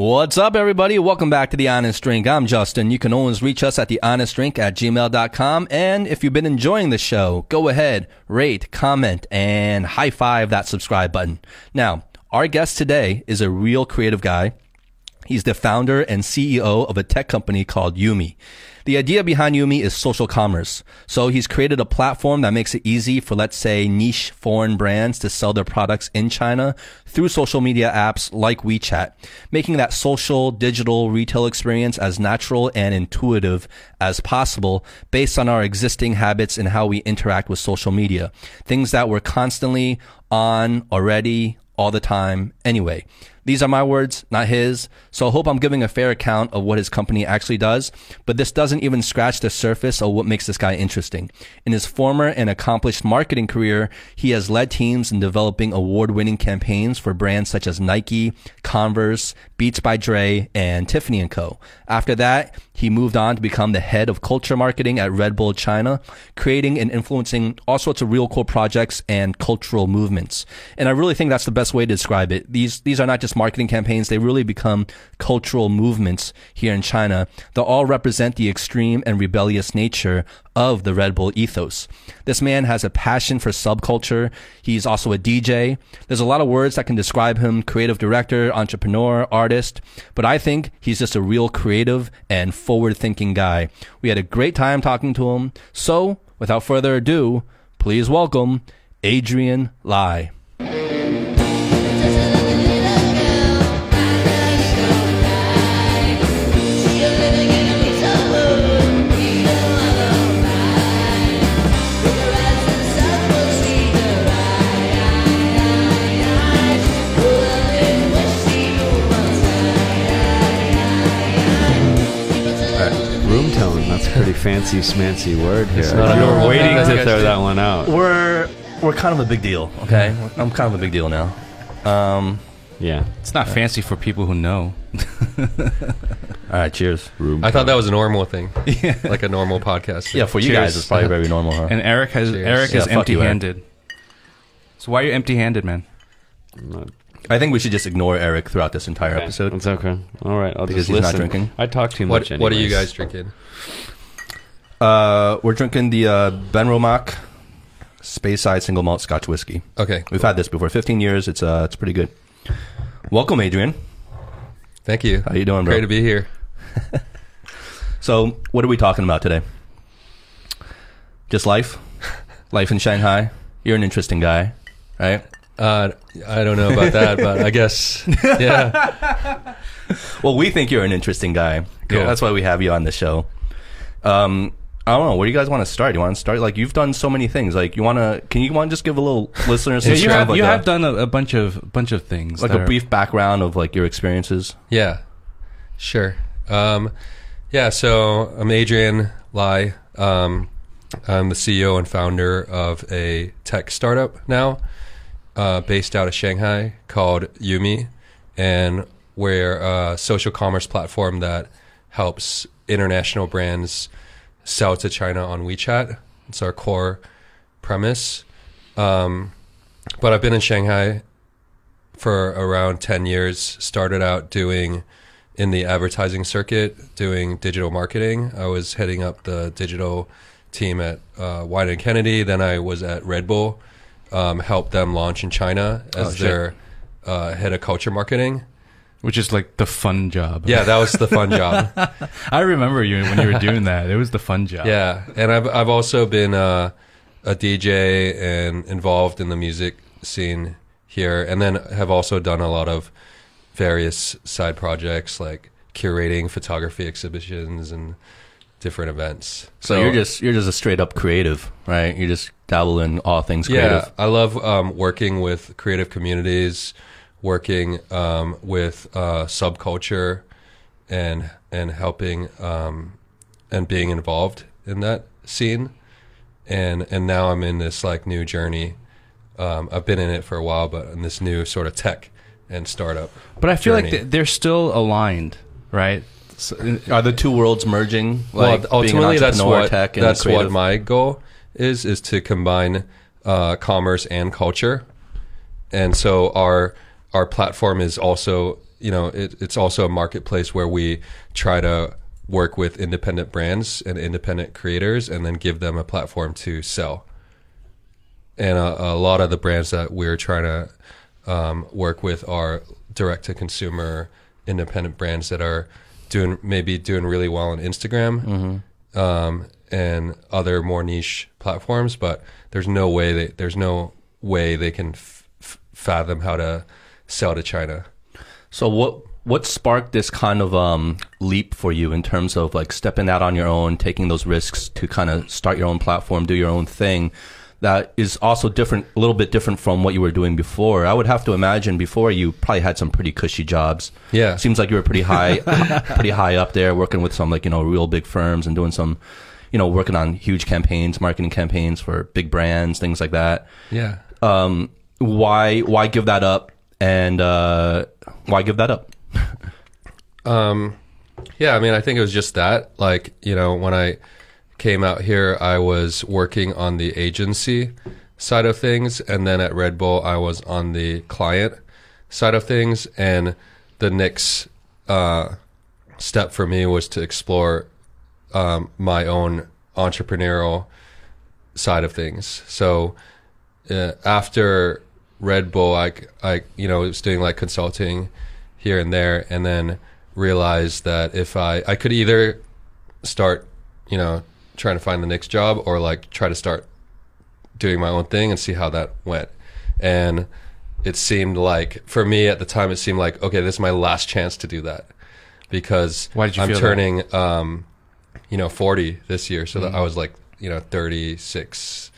What's up, everybody? Welcome back to The Honest Drink. I'm Justin. You can always reach us at thehonestdrink at gmail.com. And if you've been enjoying the show, go ahead, rate, comment, and high five that subscribe button. Now, our guest today is a real creative guy. He's the founder and CEO of a tech company called Yumi. The idea behind Yumi is social commerce. So he's created a platform that makes it easy for, let's say, niche foreign brands to sell their products in China through social media apps like WeChat, making that social digital retail experience as natural and intuitive as possible based on our existing habits and how we interact with social media. Things that we're constantly on already all the time anyway. These are my words, not his. So I hope I'm giving a fair account of what his company actually does. But this doesn't even scratch the surface of what makes this guy interesting. In his former and accomplished marketing career, he has led teams in developing award winning campaigns for brands such as Nike, Converse, Beats by Dre, and Tiffany & Co. After that, he moved on to become the head of culture marketing at Red Bull China, creating and influencing all sorts of real cool projects and cultural movements. And I really think that's the best way to describe it. These, these are not just marketing campaigns. They really become cultural movements here in China that all represent the extreme and rebellious nature of the Red Bull ethos. This man has a passion for subculture. He's also a DJ. There's a lot of words that can describe him creative director, entrepreneur, artist, but I think he's just a real creative and forward thinking guy. We had a great time talking to him. So, without further ado, please welcome Adrian Lai. Pretty fancy, smancy word here. not a You were normal waiting thing to throw that one out. We're we're kind of a big deal, okay? I'm kind of a big deal now. Um, Yeah. It's not fancy for people who know. all right, cheers. Room. I thought that was a normal thing, like a normal podcast. Yeah, for you Cheers. guys, it's probably very normal, huh? And Eric has Cheers. Eric Yeah, is fuck you, Eric. empty-handed. So why are you empty-handed, man? I think we should just ignore Eric throughout this entire episode. It's okay. All right. I'll Because just he's not listen. drinking. I talk too What much. What are you anyways. guys drinking? Uh, we're drinking the uh, Benromach Speyside Single Malt Scotch Whiskey. Okay, We've had this before, 15 years. It's uh, it's pretty good. Welcome, Adrian. thank you. How you doing, bro? Great to be here. So, what are we talking about today? Just life, life in Shanghai. You're an interesting guy, right? Uh, I don't know about that, but I guess yeah. Well, we think you're an interesting guy. Cool. That's why we have you on the show. Um, I don't know. Where do you guys want to start? You want to start like you've done so many things. Like you want to? Can you want to just give a little listeners some Yeah, you have like you a, have done a, a bunch of bunch of things. like a are- brief background of like your experiences? Yeah, sure. Um, yeah, so I'm Adrian Lai. Um, I'm the CEO and founder of a tech startup now, uh, based out of Shanghai called Yumi, and we're a social commerce platform that helps international brands sell to China on WeChat. It's our core premise. Um, but I've been in Shanghai for around 10 years. Started out doing in the advertising circuit doing digital marketing. I was heading up the digital team at uh, Wieden+Kennedy. Then i was at red bull um, helped them launch in china as Oh, their uh, head of culture marketing which is like the fun job. yeah that was the fun job I remember you when you were doing that. It was the fun job. yeah and i've, I've also been uh, a dj and involved in the music scene here and then have also done a lot of various side projects like curating photography exhibitions and different events So, you're just you're just a straight up creative, right? You just dabble in all things creative. yeah i love um, working with creative communities working um, with uh, subculture and and helping um, and being involved in that scene and and now i'm in this like new journey um, i've been in it for a while but in this new sort of tech and startup but I feel like journey. th- they're still aligned, right? So, Are the two worlds merging? Like well, being an ultimately, that's what tech and that's what my goal is: is to combine uh, commerce and culture. And so our our platform is also you know it, it's also a marketplace where we try to work with independent brands and independent creators and then give them a platform to sell. And a, a lot of the brands that we're trying to um, work with are direct to consumer independent brands that are doing maybe doing really well on Instagram um, and other more niche platforms, but there's no way they, there's no way they can f- f- fathom how to sell to China. So what what sparked this kind of um, leap for you in terms of like stepping out on your own, taking those risks to kind of start your own platform, do your own thing? That is also different, a little bit different from what you were doing before. I would have to imagine before you probably had some pretty cushy jobs. Yeah. seems like you were pretty high, pretty high up there, working with some like you know real big firms and doing some, you know, working on huge campaigns, marketing campaigns for big brands, things like that Yeah. um, why why give that up and uh, why give that up? Um, yeah, I mean, I think it was just that. Like, you know, when I came out here, I was working on the agency side of things, and then at Red Bull, I was on the client side of things. And the next uh, step for me was to explore um, my own entrepreneurial side of things. So uh, after Red Bull, I, I, you know, was doing like consulting here and there, and then realized that if I, I could either start, you know, trying to find the next job or like try to start doing my own thing and see how that went. And it seemed like, for me at the time, it seemed like, okay, this is my last chance to do that because Why did you I'm turning, um, you know, 40 this year. So Mm. that I was like, you know, 36,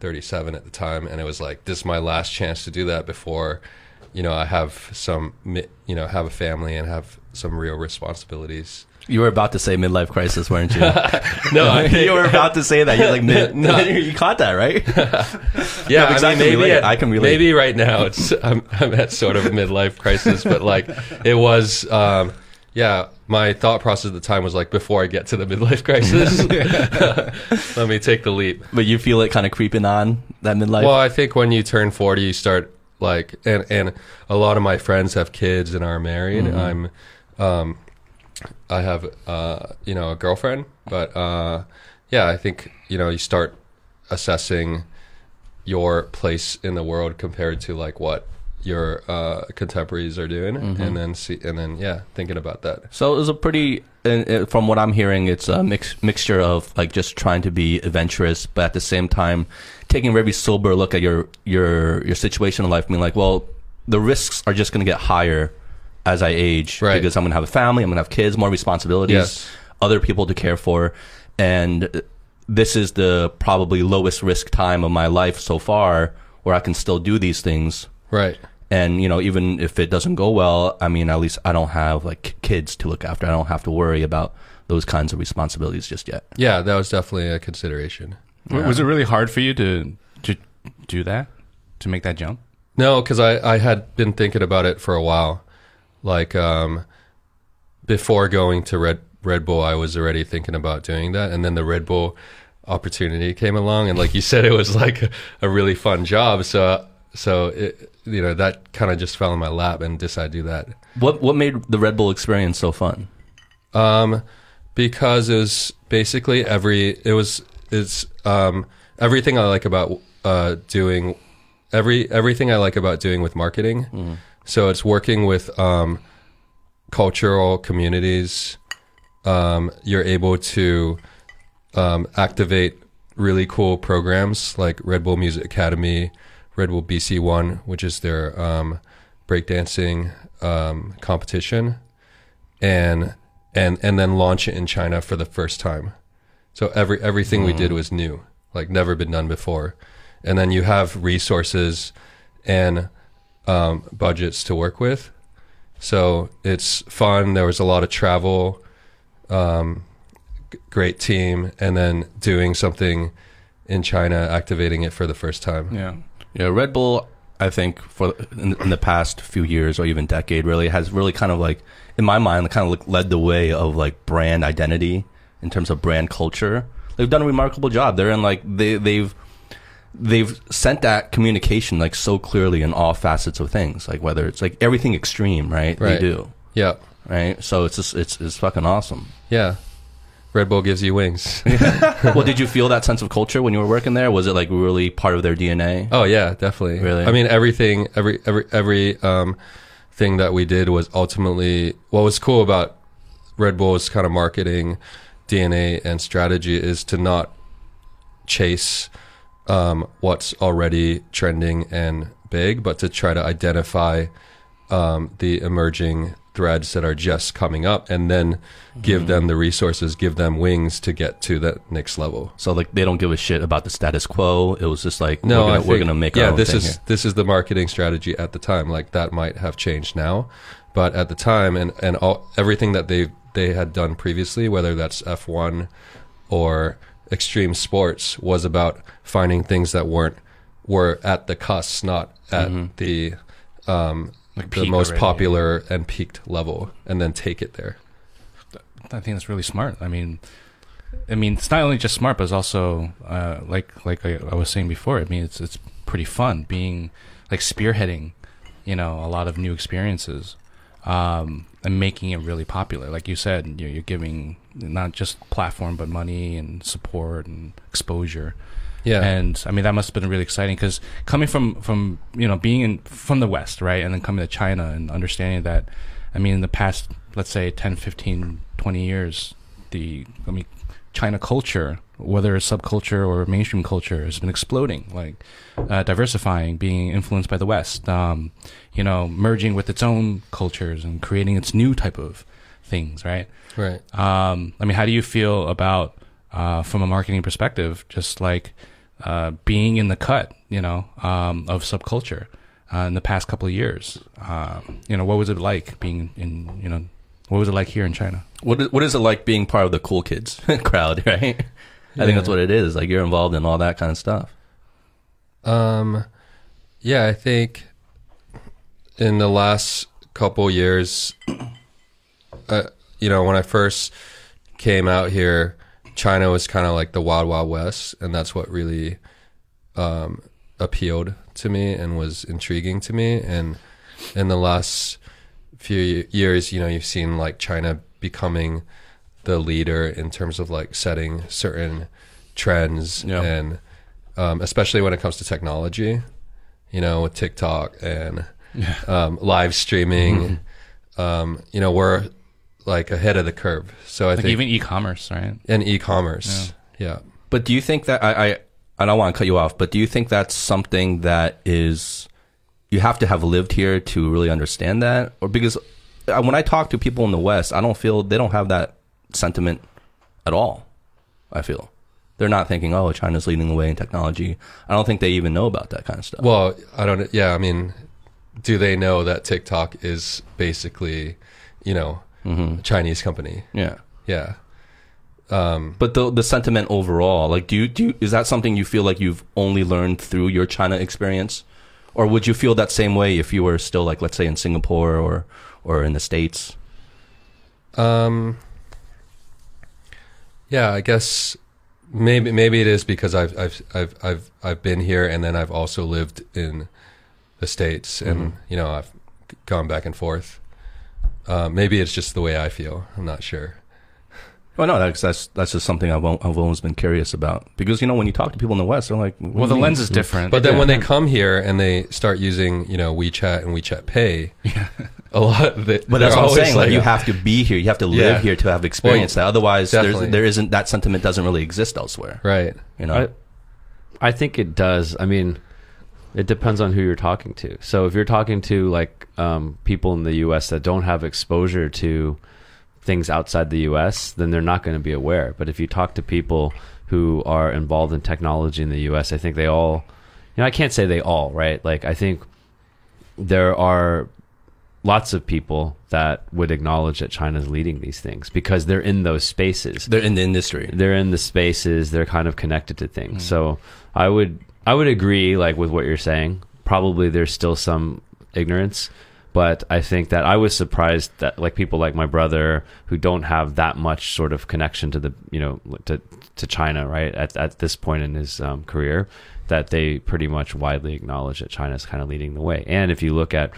37 at the time. And it was like, this is my last chance to do that before, you know, I have some, you know, have a family and have some real responsibilities. You were about to say midlife crisis, weren't you? No, I, you were about to say that. You're like, mid- No. you caught that, right? yeah, because I mean, maybe relate. at- I can relate. Maybe right now it's I'm, I'm at sort of a midlife crisis, but like it was, um, yeah. My thought process at the time was like, before I get to the midlife crisis, let me take the leap. But you feel it kind of creeping on that midlife. Well, I think when you turn 40, you start like, and, and a lot of my friends have kids and are married. I'm, um, I have, uh, you know, a girlfriend, but, uh, yeah, I think, you know, you start assessing your place in the world compared to like what your, uh, contemporaries are doing and then see, and then, yeah, thinking about that. So it was a pretty, uh, from what I'm hearing, it's a mix, mixture of like just trying to be adventurous, but at the same time taking a very sober look at your your your situation in life. Being like, well, the risks are just going to get higher as I age Right. because I'm going to have a family, I'm going to have kids, more responsibilities, Yes. other people to care for, and this is the probably lowest risk time of my life so far where I can still do these things Right. and you know even if it doesn't go well i mean at least i don't have like kids to look after i don't have to worry about those kinds of responsibilities just yet Yeah, that was definitely a consideration. W Was it really hard for you to to do that, to make that jump? No, because I, I had been thinking about it for a while. Like um, before going to Red Red Bull, I was already thinking about doing that, and then the Red Bull opportunity came along, and like you said, it was like a, a really fun job. So so it, you know that kind of just fell in my lap, and decided to do that. what what made the red bull experience so fun Um, because it was basically every it was it's um everything I like about uh doing every everything I like about doing with marketing. So it's working with um cultural communities. Um, you're able to um, activate really cool programs like Red Bull Music Academy, Red Bull BC One, which is their um, breakdancing um, competition, and and and then launch it in China for the first time. So every everything we did was new, like never been done before, and then you have resources and um, budgets to work with. So it's fun. There was a lot of travel, um, g- great team, and then doing something in China, activating it for the first time. Yeah. Yeah red bull i think for in, in the past few years or even decade really has really kind of like in my mind kind of like led the way of like brand identity in terms of brand culture they've done a remarkable job they're in like they they've they've sent that communication like so clearly in all facets of things, like whether it's like everything extreme, right? They do, Yeah. right? So it's just it's it's fucking awesome. Yeah. Red Bull gives you wings. well, did you feel that sense of culture when you were working there? Was it like really part of their DNA? Oh yeah, definitely. Really? I mean, everything, every every every um, thing that we did was ultimately what was cool about Red Bull's kind of marketing DNA and strategy is to not chase um, what's already trending and big, but to try to identify um, the emerging threads that are just coming up, and then give them the resources, give them wings to get to that next level. So like they don't give a shit about the status quo. It was just like No, we're gonna, we're gonna make yeah. this is here. this is the marketing strategy at the time. Like that might have changed now, but at the time, and and all everything that they they had done previously, whether that's F one or extreme sports, was about finding things that weren't were at the cusp, not at the um, Like the most already. popular and peaked level, and then take it there. I think that's really smart. I mean, I mean, it's not only just smart, but it's also uh, like like I, I was saying before. I mean, it's it's pretty fun being like spearheading, you know, a lot of new experiences, um, and making it really popular. Like you said, you're, you're giving not just platform, but money and support and exposure. Yeah, And I mean that must have been really exciting because coming from from you know being in from the West, right, and then coming to China and understanding that, I mean, in the past, let's say 10, 15, 20 years, the I mean, China culture, whether it's subculture or mainstream culture, has been exploding, like uh, diversifying, being influenced by the West, um, you know, merging with its own cultures and creating its new type of things, right? right. Um, I mean, how do you feel about, uh, from a marketing perspective, just like uh, being in the cut, you know, um, of subculture uh, in the past couple of years? Um, you know, what was it like being in, you know, what was it like here in China? What is, what is it like being part of the cool kids crowd, right? I think that's what it is. Like you're involved in all that kind of stuff. Um, yeah, I think in the last couple years, uh, you know, when I first came out here, China was kind of like the wild, wild west, and that's what really um, appealed to me and was intriguing to me. And in the last few years, you know, you've seen like China becoming the leader in terms of like setting certain trends Yeah. and um, especially when it comes to technology, you know, with TikTok and um, live streaming, um, you know, we're like ahead of the curve. So I Like think even e-commerce, right? and e-commerce, yeah. But do you think that I, I I don't want to cut you off, but do you think that's something that is you have to have lived here to really understand that, or because uh, when I talk to people in the West, I don't feel they don't have that sentiment at all. I feel they're not thinking, "Oh, China's leading the way in technology." I don't think they even know about that kind of stuff. Well, I don't. Yeah, I mean, do they know that TikTok is basically, you know, a Chinese company? yeah. Yeah. Um, But the the sentiment overall, like, do you do you, is that something you feel like you've only learned through your China experience, or would you feel that same way if you were still like, let's say, in Singapore or or in the states? Um, yeah, I guess maybe maybe it is because I've I've I've I've I've been here and then I've also lived in the states and you know I've gone back and forth. Uh, maybe it's just the way I feel. I'm not sure. Well, no, that's that's that's just something I've I've always been curious about because you know when you talk to people in the West, they're like, Well, the you lens is different. But then when they come here and they start using you know WeChat and WeChat Pay, yeah. a lot. They, But that's what I'm always saying. Like, you have to be here, you have to live Yeah. here to have experienced that. Otherwise, there's, there isn't that sentiment doesn't really exist elsewhere. right. You know, I, I think it does. I mean, it depends on who you're talking to. So if you're talking to like um, people in the U.S. that don't have exposure to things outside the U.S., then they're not going to be aware. But if you talk to people who are involved in technology in the U.S., I think they all, you know, I can't say they all, right? Like I think there are lots of people that would acknowledge that China's leading these things because they're in those spaces they're in the industry. they're in the spaces they're kind of connected to things so i would i would agree like with what you're saying probably there's still some ignorance But I think that I was surprised that like people like my brother who don't have that much sort of connection to the you know to to China right at at this point in his um, career that they pretty much widely acknowledge that China is kind of leading the way. And if you look at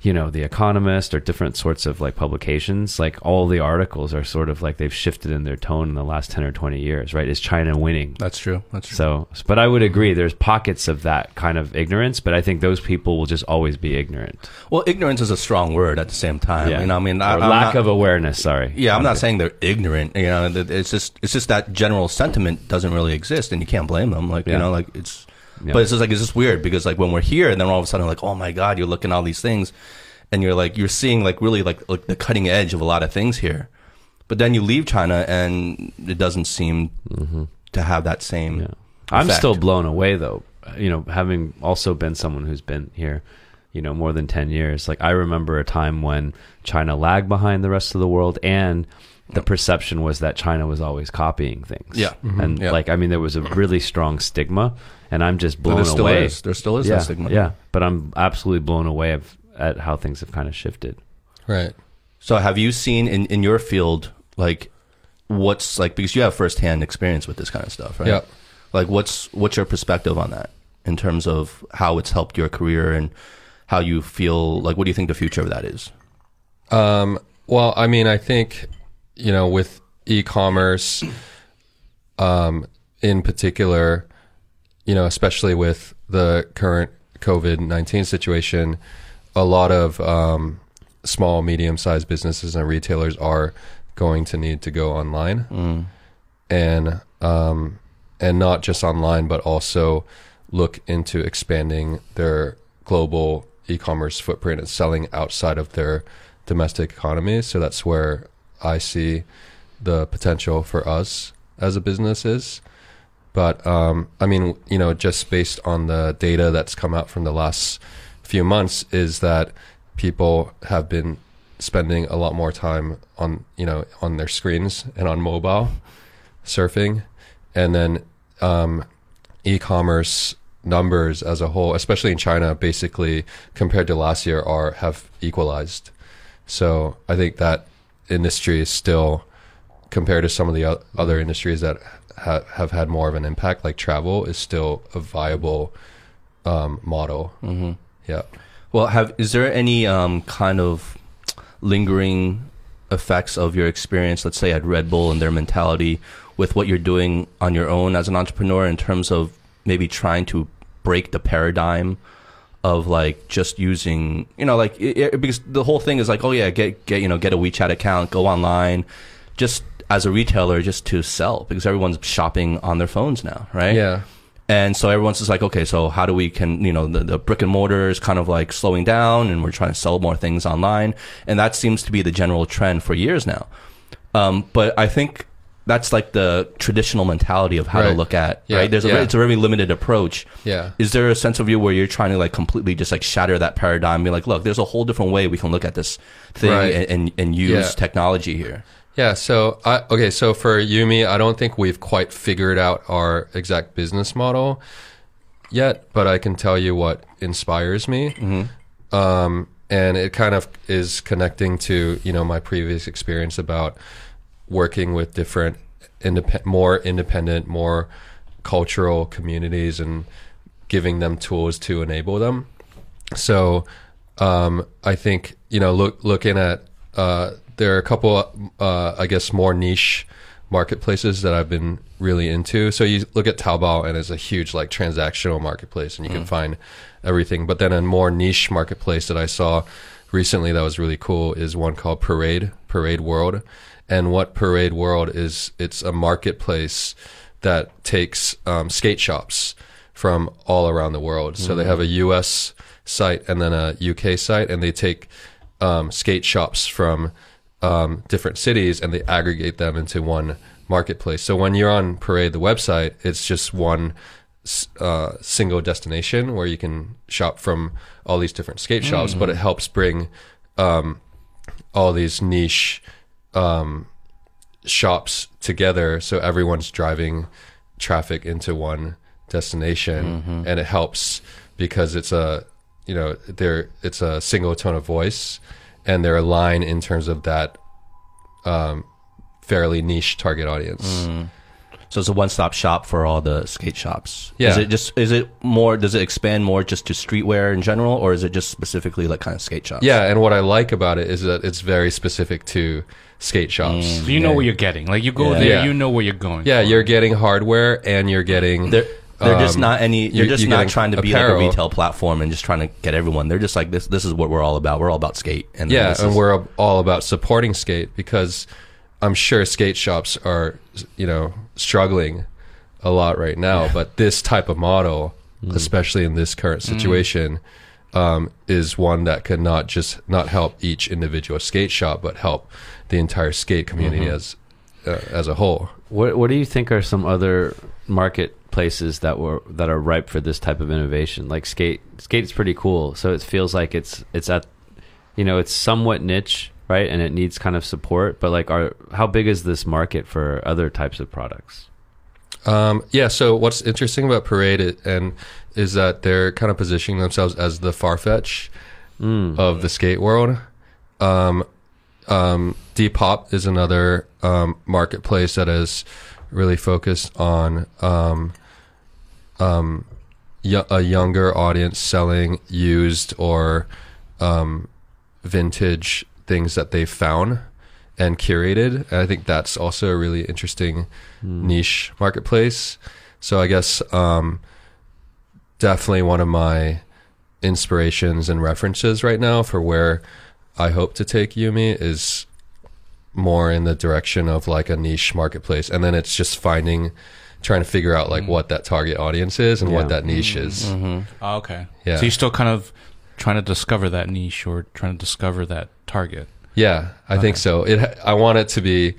you know the economist or different sorts of like publications like all the articles are sort of like they've shifted in their tone in the last 10 or 20 years right is china winning That's true. That's true. so but i would agree there's pockets of that kind of ignorance but i think those people will just always be ignorant well, ignorance is a strong word at the same time. You know, I mean, I, lack not- of awareness sorry Yeah, I'm not saying they're ignorant. You know, it's just it's just that general sentiment doesn't really exist, and you can't blame them. Like you know, like it's. Yeah. But it's just like it's just weird because like when we're here, and then all of a sudden like oh my god, you're looking at all these things, and you're like you're seeing like really like like the cutting edge of a lot of things here, but then you leave China and it doesn't seem mm-hmm. to have that same. Yeah. I'm still blown away though. You know, having also been someone who's been here, you know, more than 10 years. Like I remember a time when China lagged behind the rest of the world and the perception was that China was always copying things. Yeah. Mm-hmm. And Yeah. like I mean there was a really strong stigma and I'm just blown there away. is there still is yeah, that stigma. Yeah. But I'm absolutely blown away of, at how things have kind of shifted. Right. So have you seen in, in your field like what's like because you have firsthand experience with this kind of stuff, right? Yeah. Like what's what's your perspective on that in terms of how it's helped your career and how you feel like what do you think the future of that is? Um, well, I mean, I think, you know, with e-commerce, um, in particular, you know, especially with the current COVID-19 situation, a lot of, um, small, medium-sized businesses and retailers are going to need to go online and, um, and not just online, but also look into expanding their global e-commerce footprint and selling outside of their domestic economy. So that's where I see the potential for us as a business is. But um, I mean, you know, just based on the data that's come out from the last few months, is that people have been spending a lot more time on you know on their screens and on mobile surfing, and then um, e-commerce numbers as a whole, especially in China, basically compared to last year, are have equalized. So I think that industry is still compared to some of the other industries that ha- have had more of an impact, like travel, is still a viable um, model. Mm-hmm. Yeah. Well, have is there any um, kind of lingering effects of your experience, let's say at Red Bull and their mentality, with what you're doing on your own as an entrepreneur in terms of maybe trying to break the paradigm of like just using, you know, like it, it- because the whole thing is like, oh yeah, get get you know get a WeChat account, go online, just as a retailer, just to sell because everyone's shopping on their phones now, right? Yeah. And so everyone's just like, okay, so how do we can you know the, the brick and mortar is kind of like slowing down, and we're trying to sell more things online, and that seems to be the general trend for years now. Um, but I think that's like the traditional mentality of how to look at Yeah, right. There's a yeah. it's a very limited approach. Yeah. Is there a sense of you where you're trying to like completely just like shatter that paradigm? Be like, look, there's a whole different way we can look at this thing Right. and, and and use Yeah. technology here. Yeah. So, I, okay. So for Yumi, I don't think we've quite figured out our exact business model yet, but I can tell you what inspires me. Um, and it kind of is connecting to, you know, my previous experience about working with different independent, more independent, more cultural communities and giving them tools to enable them. So um, I think you know, look looking at uh, there are a couple, uh, I guess, more niche marketplaces that I've been really into. So you look at Taobao, and it's a huge like transactional marketplace, and you can find everything. But then a more niche marketplace that I saw recently that was really cool is one called Parade Parade World. And what Parade World is, it's a marketplace that takes um, skate shops from all around the world. So they have a US site and then a UK site, and they take um, skate shops from um, different cities and they aggregate them into one marketplace. So when you're on Parade, the website, it's just one uh, single destination where you can shop from all these different skate shops, but it helps bring um, all these niche um, shops together. So everyone's driving traffic into one destination and it helps because it's a you know they're it's a single tone of voice and they're aligned in terms of that um, fairly niche target audience. Mm. So it's a one-stop shop for all the skate shops. Yeah. Is it just is it more? Does it expand more just to streetwear in general, or is it just specifically like kind of skate shops? Yeah, and what I like about it is that it's very specific to skate shops. So you know Yeah. what you're getting. Like you go Yeah. there, Yeah. you know where you're going. Yeah, for. you're getting hardware and you're getting They're they're just Um, not any. You're you- just not trying to be like a retail platform and just trying to get everyone. They're just like this. This is what we're all about. We're all about skate. And yeah, and is- we're all about supporting skate because I'm sure skate shops are you know struggling a lot right now. But this type of model, especially in this current situation, um, is one that could not just not help each individual skate shop, but help the entire skate community as uh, as a whole. What What do you think are some other marketplaces that were that are ripe for this type of innovation? Like skate, skate's pretty cool. So it feels like it's it's at, you know, it's somewhat niche, right? And it needs kind of support. But like, are how big is this market for other types of products? Um, yeah. So what's interesting about Parade i- and is that they're kind of positioning themselves as the Farfetch Mm. of the skate world. Um, um, Depop is another um, marketplace that is really focused on um, um, y- a younger audience selling used or um, vintage things that they found and curated. And I think that's also a really interesting niche marketplace. So I guess um, definitely one of my inspirations and references right now for where I hope to take Yumi is more in the direction of like a niche marketplace, and then it's just finding, trying to figure out like what that target audience is and Yeah. what that niche is. Oh, okay. Yeah. So you're still kind of trying to discover that niche or trying to discover that target. Yeah, I think so. It I want it to be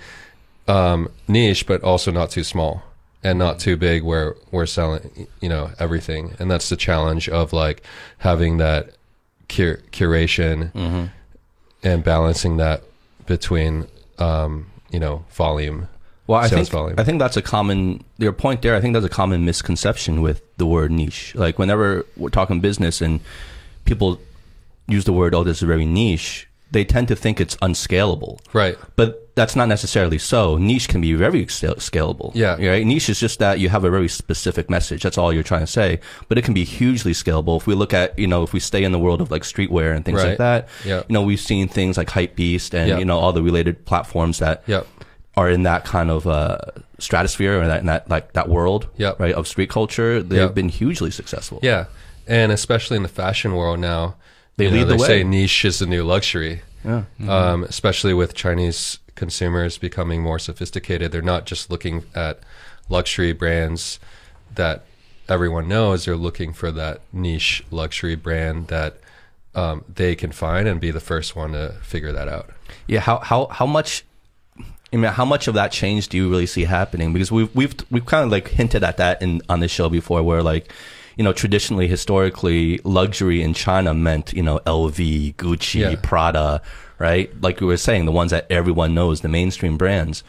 um, niche, but also not too small and not too big where we're selling, you know, everything. And that's the challenge of like having that cur- curation Mm-hmm. and balancing that between, um, you know, volume. Well, I think volume. I think that's a common your point there. I think that's a common misconception with the word niche. Like whenever we're talking business and people use the word, "Oh, this is very niche," they tend to think it's unscalable. Right. But that's not necessarily so. Niche can be very scalable. Yeah. Right? Niche is just that you have a very specific message. That's all you're trying to say. But it can be hugely scalable. If we look at, you know, if we stay in the world of like streetwear and things Right. like that, Yeah. you know, we've seen things like Hypebeast and, Yeah. you know, all the related platforms that Yep. Are in that kind of uh, stratosphere or that in that like that world Yep. right of street culture they've Yep. been hugely successful Yeah. And especially in the fashion world now, They you know, lead the they way. say niche is the new luxury. yeah um, especially with Chinese consumers becoming more sophisticated. They're not just looking at luxury brands that everyone knows. They're looking for that niche luxury brand that um, they can find and be the first one to figure that out. yeah how how how much I mean, how much of that change do you really see happening? Because we've we've we've kind of like hinted at that in on this show before, where like, you know, traditionally, historically, luxury in China meant you know LV, Gucci, Yeah. Prada, right? Like we were saying, the ones that everyone knows, the mainstream brands.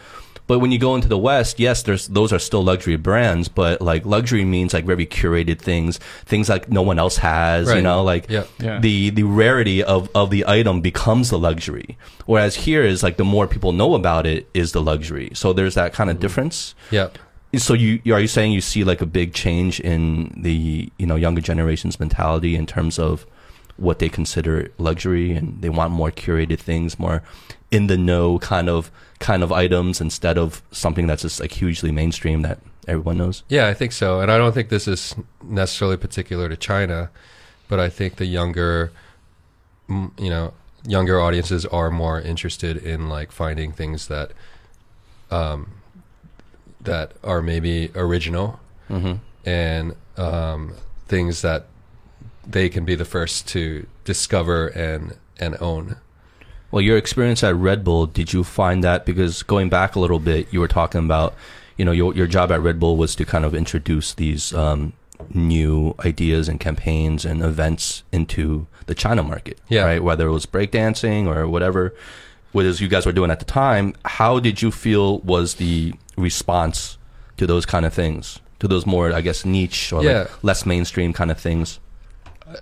But when you go into the West, yes, there's those are still luxury brands, but like luxury means like very curated things, things like no one else has, you know, like. Yeah. the the rarity of of the item becomes the luxury. Whereas here is like the more people know about it is the luxury. So there's that kind of mm. difference. Yep. So you are you saying you see like a big change in the you know younger generation's mentality in terms of what they consider luxury and they want more curated things, more in the know kind of kind of items instead of something that's just like hugely mainstream that everyone knows. Yeah, I think so. And I don't think this is necessarily particular to China, but I think the younger, you know, younger audiences are more interested in like finding things that, um, that are maybe original Mm-hmm. and um, things that they can be the first to discover and and own. Well, your experience at Red Bull, did you find that because going back a little bit, you were talking about, you know, your your job at Red Bull was to kind of introduce these um, new ideas and campaigns and events into the China market, Yeah. right? Whether it was breakdancing or whatever, what is you guys were doing at the time. How did you feel was the response to those kind of things, to those more, I guess, niche or Yeah. like less mainstream kind of things?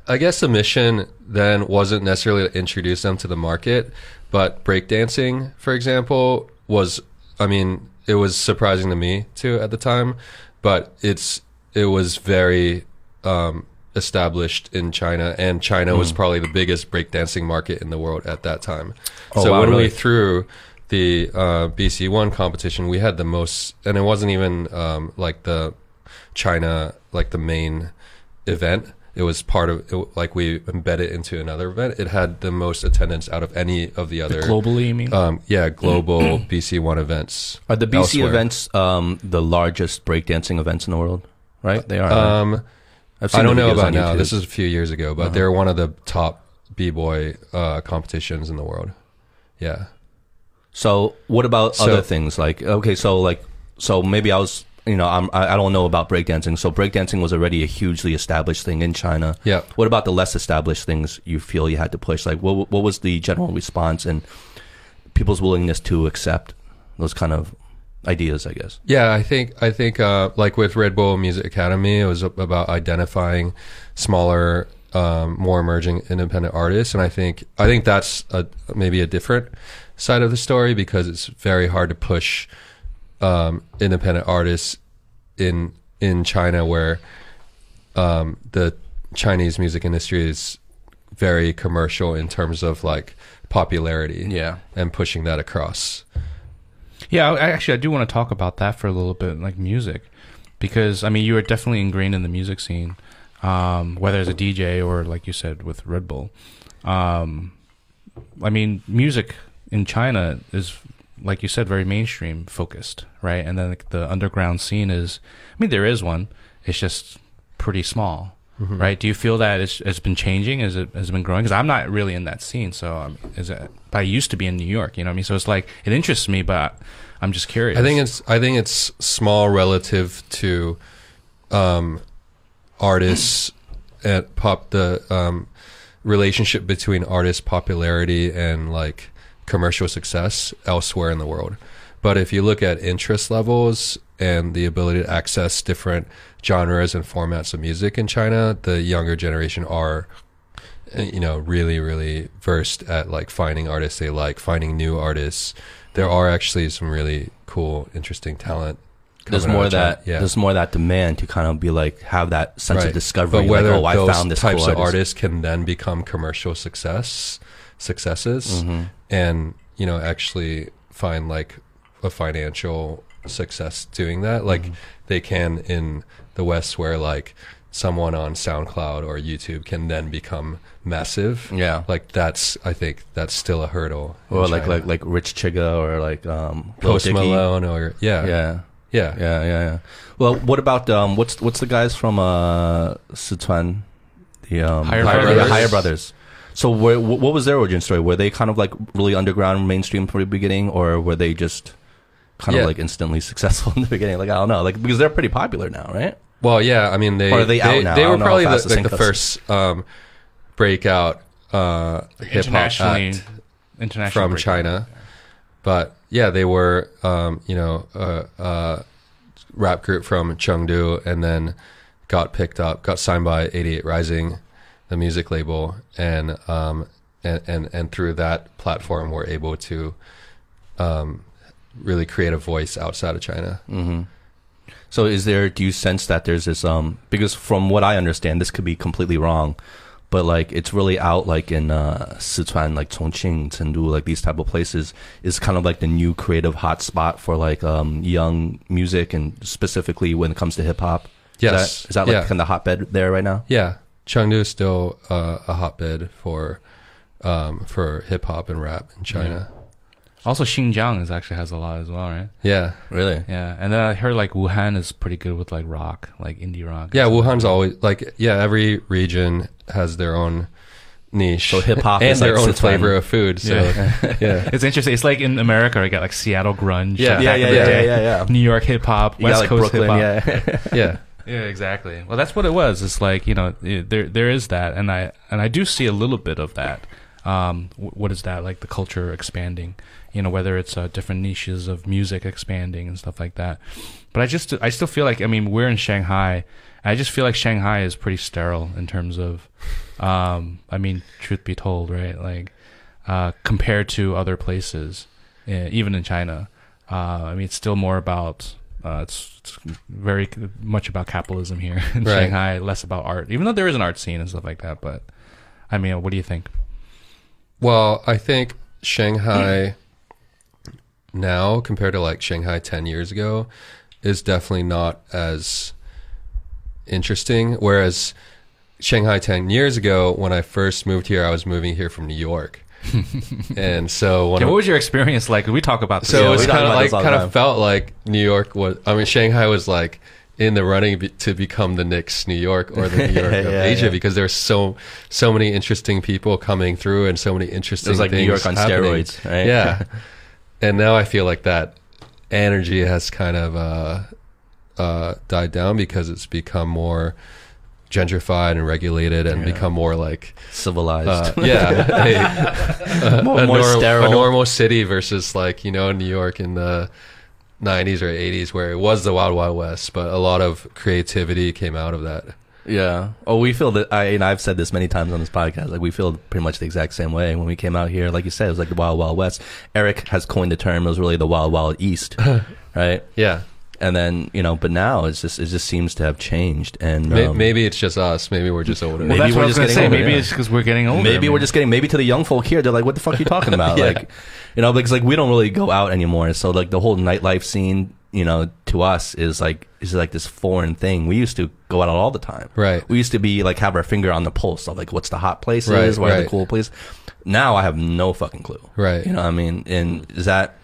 I guess the mission then wasn't necessarily to introduce them to the market, but breakdancing, for example, was I mean, it was surprising to me too at the time, but it's it was very um, established in China, and China was probably the biggest breakdancing market in the world at that time. Oh, so wow, when really? we threw the uh, BC One competition, we had the most, and it wasn't even um, like the China like the main event. It was part of it, like we embedded into another event. It had the most attendance out of any of the other Globally, you mean? um, yeah, global BC One events. Are the BC elsewhere. events um, the largest breakdancing events in the world? Right, they are. Um, I've seen I don't know about now. This is a few years ago, but Uh-huh. they're one of the top b boy uh, competitions in the world. Yeah. So what about So- other things like okay, so like so maybe I was you know I'm, I I don't know about breakdancing. So breakdancing was already a hugely established thing in China. Yeah. What about the less established things you feel you had to push? Like what what was the general response and people's willingness to accept those kind of ideas? I guess. Yeah, I think I think uh, like with Red Bull Music Academy, it was about identifying smaller, um, more emerging independent artists, and I think I think that's a, maybe a different side of the story because it's very hard to push um, independent artists in in China where um, the Chinese music industry is very commercial in terms of like popularity Yeah. and pushing that across. Yeah, I, actually, I do want to talk about that for a little bit, like music, because I mean, you are definitely ingrained in the music scene, um, whether as a DJ or, like you said, with Red Bull. Um, I mean, music in China is, like you said, very mainstream focused, right? And then like, the underground scene is, I mean, there is one. It's just pretty small, right? Do you feel that it's, it's been changing? Is it has it been growing? Because I'm not really in that scene, so um, is it? But I used to be in New York, you know what I mean? So it's like it interests me, but I'm just curious. I think it's I think it's small relative to um, artists at pop the um, relationship between artist popularity and like commercial success elsewhere in the world. But if you look at interest levels and the ability to access different genres and formats of music in China, the younger generation are you know really really versed at like finding artists they like, finding new artists. There are actually some really cool interesting talent. There's more of that there's more that demand to kind of be like have that sense of discovery. But whether like, oh, I those found this types cool of artist. artists can then become commercial success successes, Mm-hmm. and you know actually find like a financial success doing that, like Mm-hmm. they can in the West, where like someone on SoundCloud or YouTube can then become massive. Yeah. like that's I think that's still a hurdle. or like China. like like Rich Chigga or like um Lil Post Dicky. Malone or yeah, Yeah. yeah, Yeah, yeah, yeah. Well, what about um what's what's the guys from uh Sichuan? The um Higher yeah, Brothers. Higher Brothers. So where, what was their origin story? Were they kind of like really underground mainstream from the beginning or were they just kind Yeah. of like instantly successful in the beginning? Like I don't know. Like because they're pretty popular now, right? Well, yeah, I mean they Or are they out now? They were probably the, like the first um, breakout uh, hip hop act international from breakdown. China. But yeah, they were um, you know a, a rap group from Chengdu, and then got picked up, got signed by 88 Rising, the music label, and um, and, and and through that platform, we're able to um, really create a voice outside of China. Mm-hmm. So is there? Do you sense that there's this? Um, because from what I understand, this could be completely wrong, but like it's really out like in uh, Sichuan, like Chongqing, Chengdu, like these type of places is kind of like the new creative hotspot for like um, young music and specifically when it comes to hip hop. Yes. is that, is that like Yeah. kind of the hotbed there right now? Yeah, Chengdu is still uh, a hotbed for um, for hip hop and rap in China. Also, Xinjiang is actually has a lot as well, right? Yeah, Really? Yeah, and then I heard like Wuhan is pretty good with like rock, like indie rock. yeah. Wuhan's always like yeah. Every region has their own niche. So hip-hop and is their like own Sichuan. flavor of food. So Yeah. yeah, It's interesting. It's like in America, I got like Seattle grunge. Yeah. like, Yeah, yeah, yeah, yeah, yeah, yeah. New York hip hop, West got like Coast hip hop. yeah. yeah. Yeah, exactly. Well, that's what it was. It's like you know, there there is that, and I and I do see a little bit of that. Um, what is that like? The culture expanding you know whether it's uh, different niches of music expanding and stuff like that. But I just I still feel like I mean we're in Shanghai. I just feel like Shanghai is pretty sterile in terms of, um, I mean, truth be told, right? Like uh, compared to other places, uh, even in China. Uh, I mean, it's still more about uh, it's, it's very much about capitalism here in Right. Shanghai, less about art, even though there is an art scene and stuff like that. But I mean, what do you think? Well, I think Shanghai now compared to like Shanghai 10 years ago is definitely not as interesting. Whereas Shanghai 10 years ago, when I first moved here, I was moving here from New York. and so when Yeah, what was your experience like? We talk about this. so Yeah, it was kind of like this all the kind of felt like New York was. I mean, Shanghai was like in the running be, to become the next New York or the New York of Yeah, Asia yeah. because there's so so many interesting people coming through and so many interesting. It was like New York on happening. steroids, right? Yeah, and now I feel like that energy has kind of uh, uh, died down because it's become more gentrified and regulated and Yeah. become more like civilized. uh, yeah, a, a, More- a more norm- sterile. a normal city versus like you know New York in the 90s or 80s where it was the wild wild west, but a lot of creativity came out of that. Yeah. Oh, we feel that. I and I've said this many times on this podcast. Like we feel pretty much the exact same way when we came out here. Like you said, it was like the Wild Wild West. Eric has coined the term. It was really the Wild Wild East, right? Yeah, And then you know, but now it's just it just seems to have changed. And May- um, maybe it's just us. Maybe we're just older. Well, Maybe that's we're what I was just gonna getting say. older, Maybe yeah. it's because we're getting older. maybe I we're mean. just getting maybe to the young folk here. They're like, what the fuck are you talking about? Yeah. Like, you know, because like we don't really go out anymore. So like the whole nightlife scene, you know, to us is like is like this foreign thing. We used to go out all the time. Right. We used to be like have our finger on the pulse of like what's the hot places, Right, what are the cool places. Now I have no fucking clue. Right. You know what I mean? And is that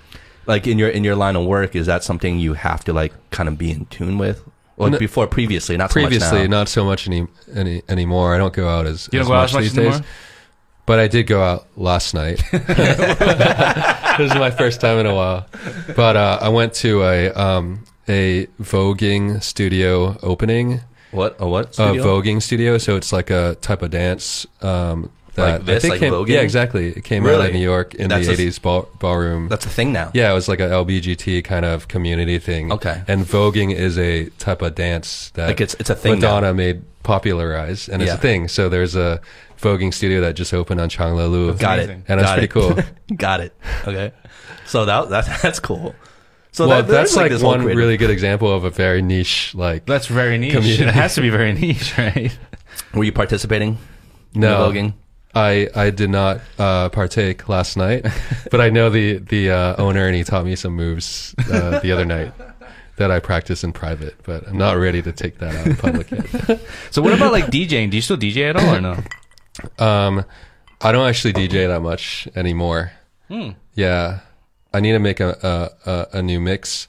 like in your in your line of work? Is that something you have to like kind of be in tune with? Like No- before, previously, not so Previously, much now. not so much any, any anymore. I don't go out as You don't as go out much as much these anymore? days. But I did go out last night. this is my first time in a while. But uh, I went to a um, a voguing studio opening. What? A what? A voguing studio, so it's like a type of dance um, that Like this, I think like came, voguing? Yeah, exactly. It came out Really? of New York in That's the a- '80s ball, ballroom. That's a thing now. Yeah, it was like a LBGT kind of community thing. Okay. And voguing is a type of dance that Like it's it's a thing. now. Madonna made popularize, and it's Yeah. a thing. So there's a voguing studio that just opened on Changlelu. Got amazing. it. And it's pretty cool. Got it. Okay. So that that's that's cool. So well, that, that's like, this one creative- really good example of a very niche, like That's very niche. Community. It has to be very niche, right? Were you participating? no. the voguing. I I did not uh, partake last night, but I know the the uh, owner, and he taught me some moves uh, the other night that I practice in private. But I'm not ready to take that out in public yet. So what about like DJing? Do you still DJ at all or no? Um, I don't actually DJ that much anymore. Hmm. Yeah, I need to make a a, a, a new mix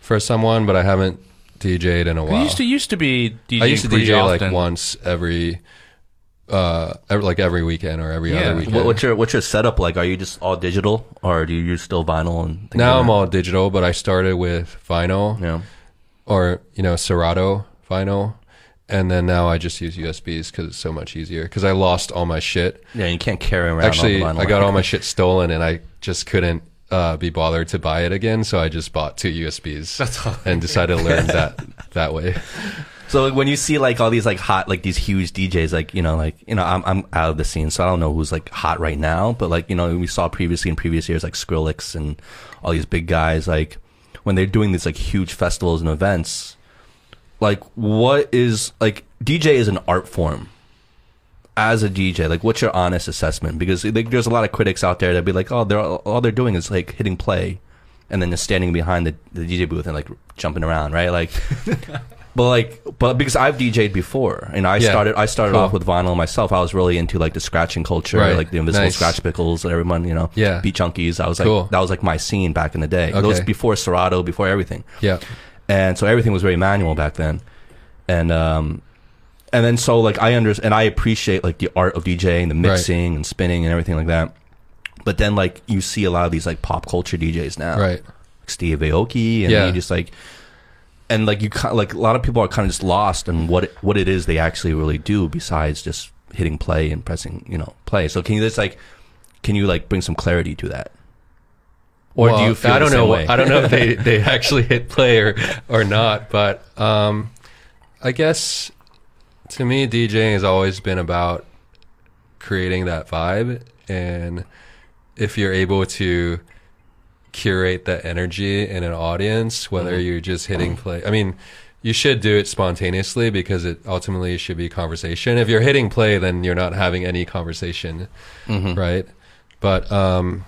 for someone, but I haven't DJ'd in a You while. used to used to be DJing I used to DJ often. like once every, uh, every, like every weekend or every Yeah. other weekend. What, what's your what's your setup like? Are you just all digital, or do you use still vinyl and things now like I'm all digital, but I started with vinyl Yeah. or you know Serato vinyl, and then now I just use USBs because it's so much easier. Because I lost all my shit. Yeah, you can't carry around. Actually, all the vinyl I got all my shit stolen, and I just couldn't uh, be bothered to buy it again. So I just bought two USBs That's all. and decided to learn that that way. So like, when you see like all these like hot like these huge DJs like you know like you know I'm I'm out of the scene so I don't know who's like hot right now but like you know we saw previously in previous years like Skrillex and all these big guys like when they're doing these like huge festivals and events like what is like DJ is an art form. As a DJ like what's your honest assessment? Because like, there's a lot of critics out there that be like oh they're all they're doing is like hitting play and then just standing behind the, the DJ booth and like jumping around right? Like but like, but because I've DJ'd before, and I Yeah. started, I started Cool. off with vinyl myself. I was really into like the scratching culture, Right. like the Invisible Nice. Skratch Piklz and everyone, you know, Yeah. Beat Junkies. I was like, Cool. that was like my scene back in the day. That was Okay. before Serato, before everything, Yeah, and so everything was very manual back then, and um, and then so like I under and I appreciate like the art of DJing, the mixing and spinning and everything like that. But then like you see a lot of these like pop culture DJs now, right. Steve Aoki, and Yeah. you just like, and like you like a lot of people are kind of just lost in what it, what it is they actually really do besides just hitting play and pressing you know play. So can you just like, can you like bring some clarity to that? Or do you feel I don't know. way? I don't know if they, they actually hit play or, or not, but um, I guess to me, DJing has always been about creating that vibe, and if you're able to curate that energy in an audience, whether you're just hitting play, I mean. You should do it spontaneously because it ultimately should be conversation. If you're hitting play, then you're not having any conversation, right? But um,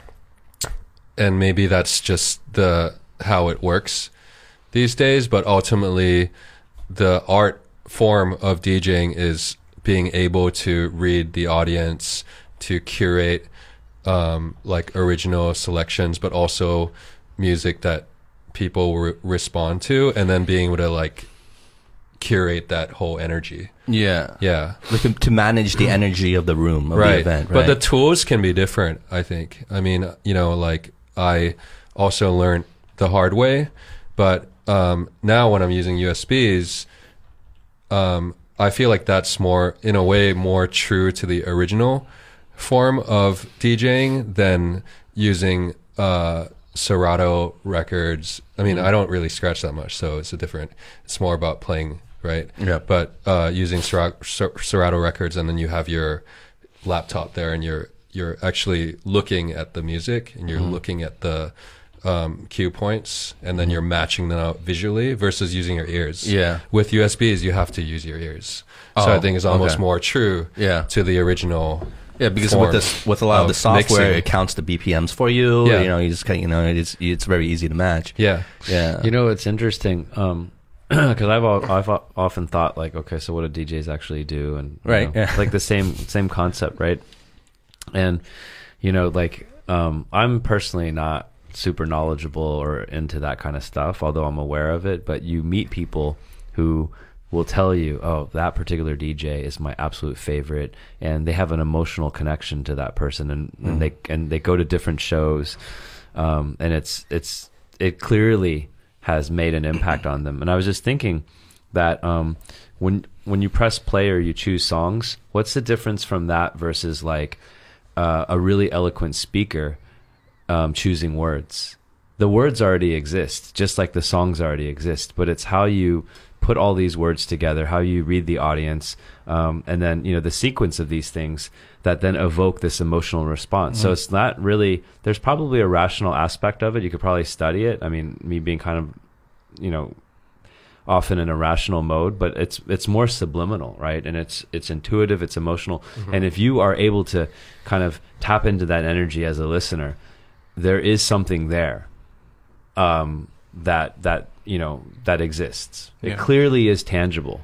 and maybe that's just the how it works these days but ultimately the art form of DJing is being able to read the audience to curate um, like original selections but also music that people re- respond to and then being able to like curate that whole energy Yeah. yeah Like to, to manage the energy of the room of the right. event, right? But the tools can be different, I think. I mean, you know, like I also learned the hard way, but um, now when I'm using USBs, um, I feel like that's more, in a way, more true to the original form of DJing than using uh, Serato records. I mean, I don't really scratch that much, so it's a different. It's more about playing, right? Yeah. But uh, using Sera- Ser- Serato records, and then you have your laptop there, and you're you're actually looking at the music, and you're looking at the um, cue points, and then you're matching them out visually versus using your ears. Yeah. With USBs, you have to use your ears. so Oh, I think it's almost okay. more true. Yeah. To the original. Yeah, because form with this, with a lot of, of the software, mixing. it counts the BPMs for you. Yeah. You know, you just kind, you know, it's it's very easy to match. Yeah. Yeah. You know, it's interesting um, because I've I've often thought like, okay, so what do DJs actually do? And Right, know, yeah. like the same same concept, right? And you know, like um, I'm personally not super knowledgeable or into that kind of stuff, although I'm aware of it. But you meet people who will tell you, oh, that particular DJ is my absolute favorite, and they have an emotional connection to that person, and, and they and they go to different shows, um, and it's it's it clearly has made an impact on them. And I was just thinking that um, when when you press play or you choose songs, what's the difference from that versus like uh, a really eloquent speaker um, choosing words? The words already exist, just like the songs already exist, but it's how you put all these words together, how you read the audience, um, and then you know the sequence of these things that then evoke this emotional response. So it's not really. There's probably a rational aspect of it. You could probably study it. I mean, me being kind of, you know, often in a rational mode, but it's it's more subliminal, right? And it's it's intuitive, it's emotional. And if you are able to kind of tap into that energy as a listener, there is something there um, that that you know that exists. It Yeah. clearly is tangible.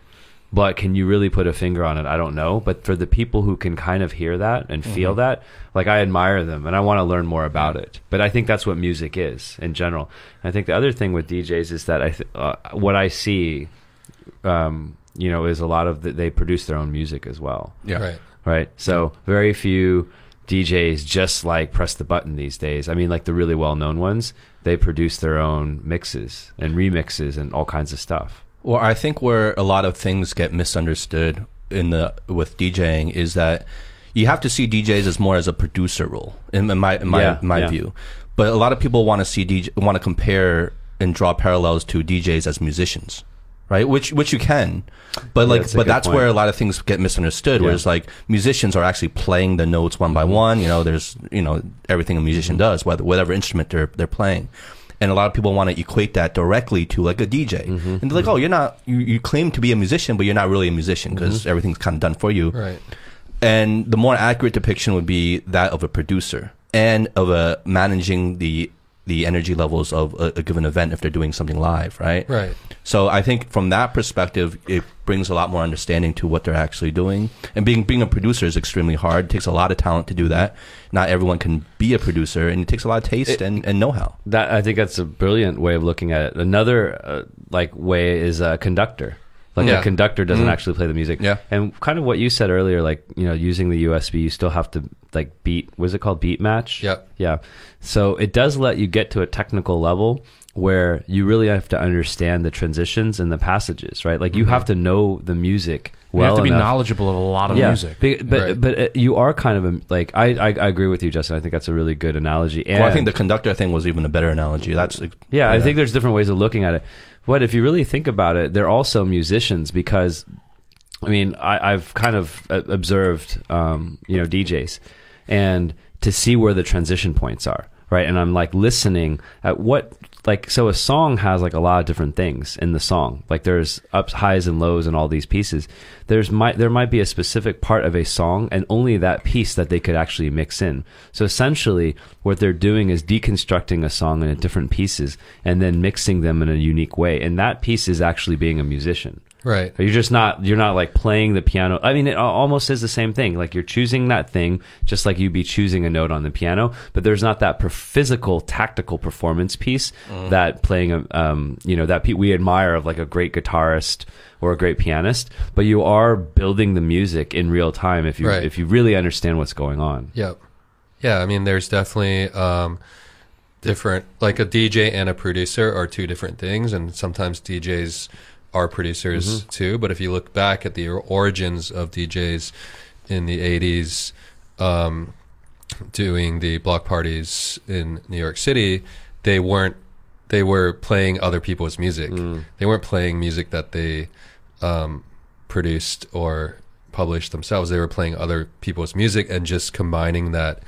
But can you really put a finger on it? I don't know. But for the people who can kind of hear that and feel that, like I admire them and I want to learn more about it. But I think that's what music is in general. I think the other thing with DJs is that I th- uh, what I see, um, you know, is a lot of the, they produce their own music as well Yeah. Right. right? So very few DJs just like press the button these days. I mean, like the really well known ones, they produce their own mixes and remixes and all kinds of stuff. Well, I think where a lot of things get misunderstood in the with DJing is that you have to see DJs as more as a producer role in, my in my Yeah, my yeah. view. But a lot of people want to see DJ want to compare and draw parallels to DJs as musicians, right? Which which you can, but like that's but that's point. where a lot of things get misunderstood. Yeah. Whereas like musicians are actually playing the notes one by one. You know, there's you know everything a musician Mm-hmm. does, whether whatever instrument they're they're playing. And a lot of people want to equate that directly to like a DJ, Mm-hmm. and they're like, "Oh, you're not. You, you claim to be a musician, but you're not really a musician because Mm-hmm. everything's kind of done for you." Right. And the more accurate depiction would be that of a producer and of a managing the the energy levels of a, a given event if they're doing something live, right? Right. So I think from that perspective, it brings a lot more understanding to what they're actually doing. And being being a producer is extremely hard. It takes a lot of talent to do that. Not everyone can be a producer, and it takes a lot of taste and, and know how. That I think that's a brilliant way of looking at it. Another uh, like way is a conductor. Like Yeah. a conductor doesn't Mhm. actually play the music. Yeah. And kind of what you said earlier, like you know, using the USB, you still have to like beat. Was it called beat match? Yep. Yeah. So it does let you get to a technical level where you really have to understand the transitions and the passages, right? Like you have to know the music you well have to be enough. knowledgeable of a lot of music. Be- but Right. but uh, you are kind of a, like I, I I agree with you, Justin. I think that's a really good analogy. And Well, I think the conductor thing was even a better analogy. That's yeah, I think there's different ways of looking at it. But if you really think about it, they're also musicians because, I mean, I, I've kind of uh, observed, um, you know, DJs, and to see where the transition points are, right? And I'm like listening at what, like, so a song has like a lot of different things in the song. Like there's ups, highs, and lows, and all these pieces. There's might there might be a specific part of a song, and only that piece that they could actually mix in. So essentially, what they're doing is deconstructing a song into different pieces and then mixing them in a unique way. And that piece is actually being a musician. Right. You're just not you're not like playing the piano. I mean, it almost is the same thing. Like you're choosing that thing just like you'd be choosing a note on the piano, but there's not that physical, tactical performance piece that playing a um, you know that pe- we admire of like a great guitarist or a great pianist. But you are building the music in real time if you Right. if you really understand what's going on. Yep. Yeah, I mean, there's definitely um, different. Like a DJ and a producer are two different things, and sometimes DJs are producers too. But if you look back at the origins of DJs in the '80s, um, doing the block parties in New York City, they weren't. They were playing other people's music. They weren't playing music that they um, produced or published themselves. They were playing other people's music and just combining that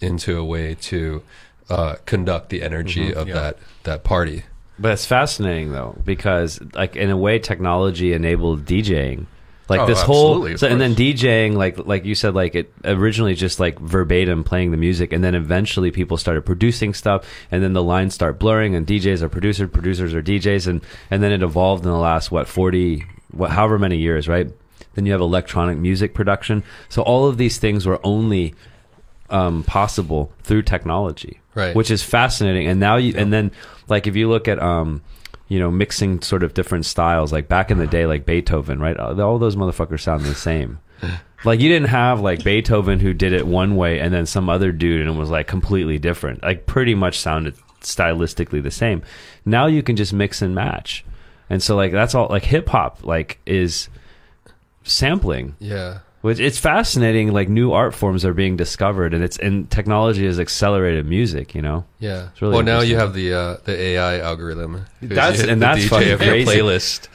into a way to uh, conduct the energy of that that party. But it's fascinating though because like in a way technology enabled DJing. Like Oh, this whole so, and then. DJing like like you said like it originally just like verbatim playing the music and then eventually people started producing stuff and then the lines start blurring and DJs are producers producers are DJs and and then it evolved in the last what 40 what however many years right then you have electronic music production so all of these things were only um, possible through technology, Right. Which is fascinating. And now you, and then like if you look at, um, you know, mixing sort of different styles, like back in the day, like Beethoven, right? All all those motherfuckers sound the same. Like you didn't have like Beethoven who did it one way and then some other dude and it was like completely different. Like pretty much sounded stylistically the same. Now you can just mix and match. And so like that's all like hip hop like is sampling Yeah. Which it's fascinating. Like new art forms are being discovered, and it's and technology has accelerated music. You know, Yeah. It's really well, now you have the uh, the AI algorithm. That's- and that's DJ fucking crazy. playlist.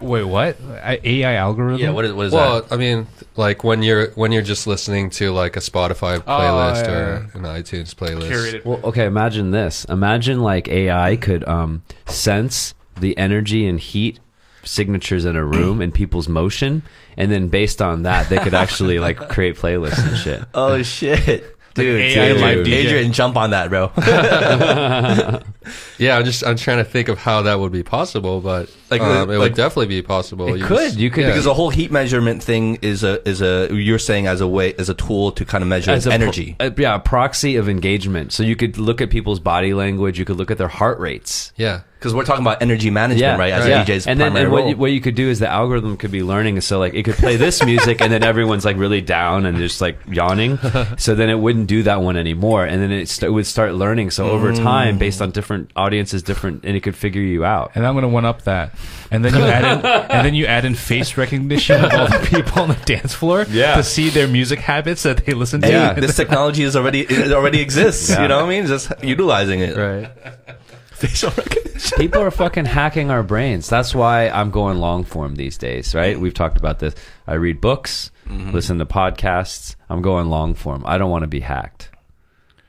Wait, what? I- AI algorithm? yeah. What is what is Well, that? I mean, like when you're when you're just listening to like a Spotify playlist yeah, or an iTunes playlist. Well, okay. Imagine this. Imagine like AI could um, sense the energy and heat signatures in a room and people's motion, and then based on that, they could actually like create playlists and shit. Oh shit. Dude, AI dude, live DJ. Adrian, jump on that, bro. Yeah, I'm just I'm trying to think of how that would be possible, but Like, like um, it like- would definitely be possible. It could. You could- yeah. because the whole heat measurement thing is a is a you're saying as a way as a tool to kind of measure As energy. uh, yeah, a proxy of engagement. So you could look at people's body language. You could look at their heart rates. yeah. Because we're talking about energy management, right? As yeah. a DJ's and then and what you, what you could do is the algorithm could be learning. So like it could play this music, and then everyone's like really down and just like yawning. So then it wouldn't do that one anymore, and then it, st- it would start learning. So over Mm. time, based on different audiences, different, and it could figure you out. And I'm gonna one up that, and then you add in, and then you add in face recognition of all the people on the dance floor Yeah. to see their music habits that they listen to. Hey, Yeah. this technology is already it already exists. Yeah. You know what I mean? Just utilizing it. Right. Facial recognition. People are fucking hacking our brains. That's why I'm going long form these days, right? Mm-hmm. We've talked about this. I read books, mm-hmm. listen to podcasts. I'm going long form. I don't want to be hacked.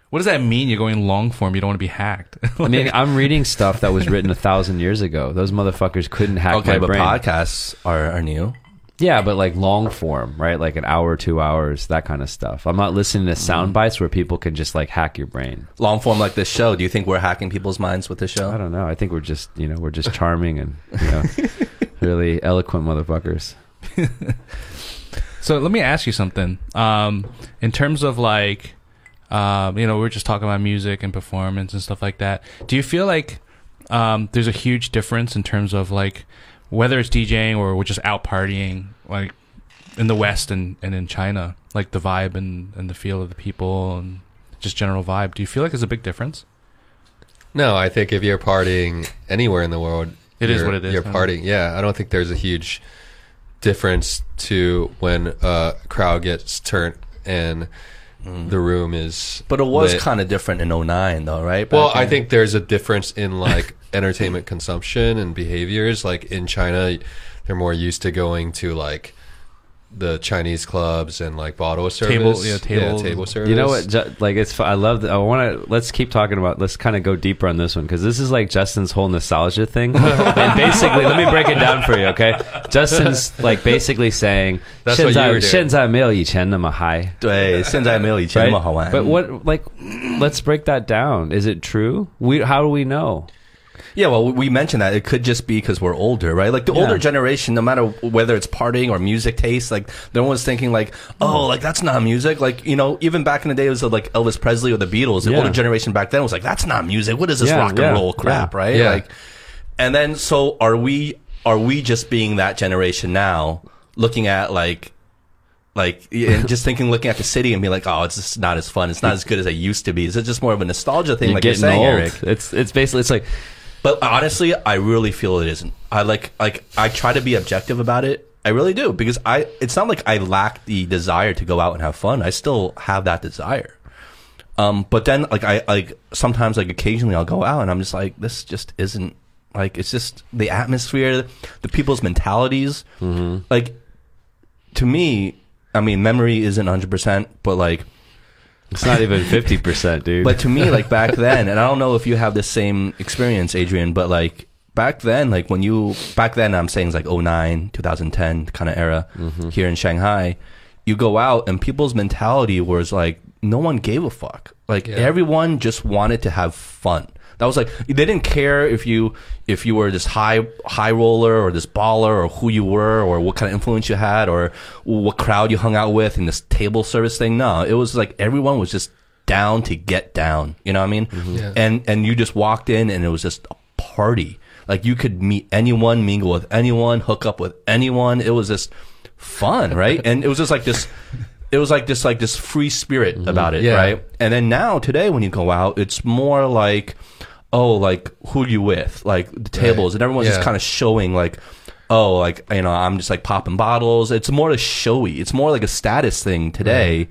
What does that mean? You're going long form. You don't want to be hacked. I mean, I'm reading stuff that was written a thousand years ago. Those motherfuckers couldn't hack Okay, my but brain. podcasts are, are new. Yeah, but like long form, right? Like an hour, two hours, that kind of stuff. I'm not listening to sound bites where people can just like hack your brain. Long form like this show. Do you think we're hacking people's minds with this show? I don't know. I think we're just, you know, we're just charming and, you know, really eloquent motherfuckers. So let me ask you something. Um, in terms of like, um, you know, we are just talking about music and performance and stuff like that. Do you feel like um, there's a huge difference in terms of like whether it's DJing or we're just out partying, like in the West and, and in China, like the vibe and, and the feel of the people and just general vibe. Do you feel like there's a big difference? No, I think if you're partying anywhere in the world, It is what it is, You're partying. Yeah, I don't think there's a huge difference to when a crowd gets turned and Mm-hmm. the room is. But it was kind of different in 09 though, right? Well, Back I think there's a difference in like entertainment consumption and behaviors. Like in China, they're more used to going to like the Chinese clubs and like bottle service, Table- yeah, table- table service. You know what? Ju- like it's. fu- I love. that I want to. Let's keep talking about. Let's kind of go deeper on this one because this is like Justin's whole nostalgia thing. and basically, let me break it down for you. Okay, Justin's like basically saying, That's what you 现在 were doing. 现在没有以前那么 high。对，现在没有以前那 Right? 么好玩。 But what, like, let's break that down. Is it true? We, how do we know? Yeah, well, we mentioned that it could just be because we're older, right? Like the Yeah. older generation, no matter whether it's partying or music taste, like no one's thinking like, oh, like that's not music. Like you know, even back in the day, it was uh, like Elvis Presley or the Beatles. The Yeah. older generation back then was like, that's not music. What is this Yeah, rock and roll crap, right? Yeah. Like, and then so are we? Are we just being that generation now, looking at like? Like and just thinking, looking at the city and being like, "Oh, it's just not as fun. It's not as good as it used to be." Is it just more of a nostalgia thing, You're like you're saying, old. Eric? It's it's basically it's like But honestly, I really feel it isn't. I like like I try to be objective about it. I really do because I it's not like I lack the desire to go out and have fun. I still have that desire. Um, but then like I like sometimes like occasionally I'll go out and I'm just like this just isn't like it's just the atmosphere, the people's mentalities. Like to me, I mean, memory isn't 100, percent but like it's not even fifty percent, dude. but to me, like back then, and I don't know if you have the same experience, Adrian, but like back then, like when you back then, I'm saying it's like 09, 2010 kind of era mm-hmm. here in Shanghai. You go out and people's mentality was like no one gave a fuck. Like Yeah. everyone just wanted to have fun. That was like they didn't care if you if you were this high high roller or this baller or who you were or what kind of influence you had or what crowd you hung out with in this table service thing. No, it was like everyone was just down to get down. You know what I mean? Mm-hmm. Yeah. And and you just walked in and it was just a party. Like you could meet anyone, mingle with anyone, hook up with anyone. It was just fun, right? and it was just like this. It was like this, like this free spirit mm-hmm. about it, Yeah. right? And then now today, when you go out, it's more like, oh, like who you with, like the tables, and everyone's just Yeah. kind of showing like. Oh, like you know, I'm just like popping bottles. It's more a showy. It's more like a status thing today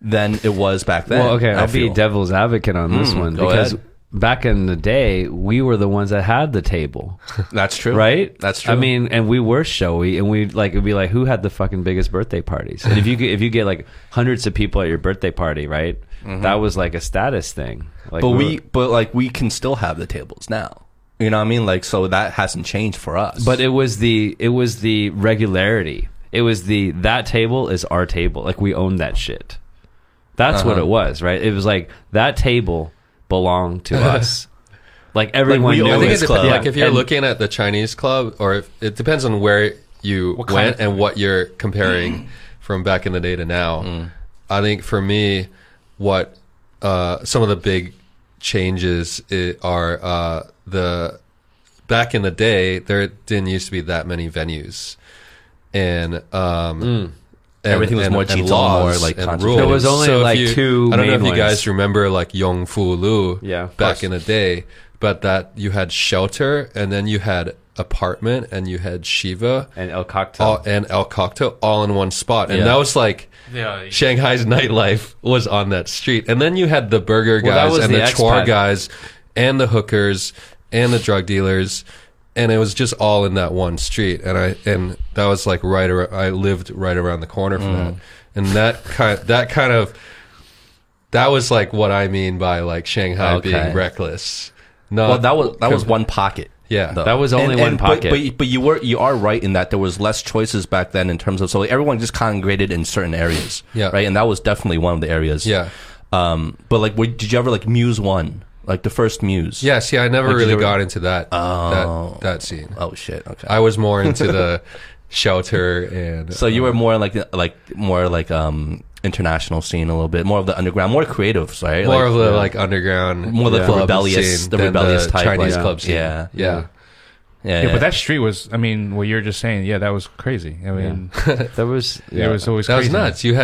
than it was back then. Well, okay, I I'll be feel. devil's advocate on this Mm, one go because ahead. Back in the day, we were the ones that had the table, That's true, right? That's true. I mean, and we were showy, and we like it'd be like, who had the fucking biggest birthday parties? And if you get, if you get like hundreds of people at your birthday party, right? That was like a status thing. Like, Mm-hmm. but we, were- but like we can still have the tables now. You know what I mean? Like so that hasn't changed for us. but it was the it was the regularity. It was the that table is our table. Like we own that shit. That's what Uh-huh. it was, right? It was like that table belonged to us. Like everyone we knew I think this it club. depends. Yeah. Like if you're And- looking at the Chinese club, or if, it depends on where you What went and what you're comparing from back in the day to now. Mm. I think for me, what uh, some of the big changes are uh, the back in the day there didn't used to be that many venues, and um, and- Everything was and- more and cheap, laws more, like, and rules. There was only, So like, you- two I don't know if main you guys ones. remember like Yongfu Lu Yeah, back course. in the day, but that you had shelter and then you had apartment and you had Shiva and El Cocktail. all, and El Cocktail all in one spot. And Yeah. that was like Yeah, Shanghai's nightlife was on that street. And then you had the burger guys was and the the, chore guys and the hookers and the drug dealers. And it was just all in that one street. And I, and that was like right around, I lived right around the corner from Mm. that. And that kind, that kind of, that was like what I mean by like Shanghai Okay. being reckless. no well, that was that was one pocket. Yeah. though. That was only one but- pocket. But, but, you were you are right in that there was less choices back then in terms of so everyone just congregated in certain areas. Yeah. Right, and that was definitely one of the areas. Yeah. Um, but like, were, did you ever like Muse one, like the first Muse? Yeah, see, I never Like, did really you ever- got into that, Oh. that, that scene. Oh shit. Okay. I was more into the shelter and so you were more like like more like um international scene a little bit more of the underground more creatives right more Like, of the yeah. like underground, More like the club rebellious- scene the than rebellious type, Chinese like- club scene. yeah. yeah, yeah, yeah, yeah. but that street was. I mean, what you're just saying. Yeah, that was crazy. I mean, That was it was always that was crazy. nuts. You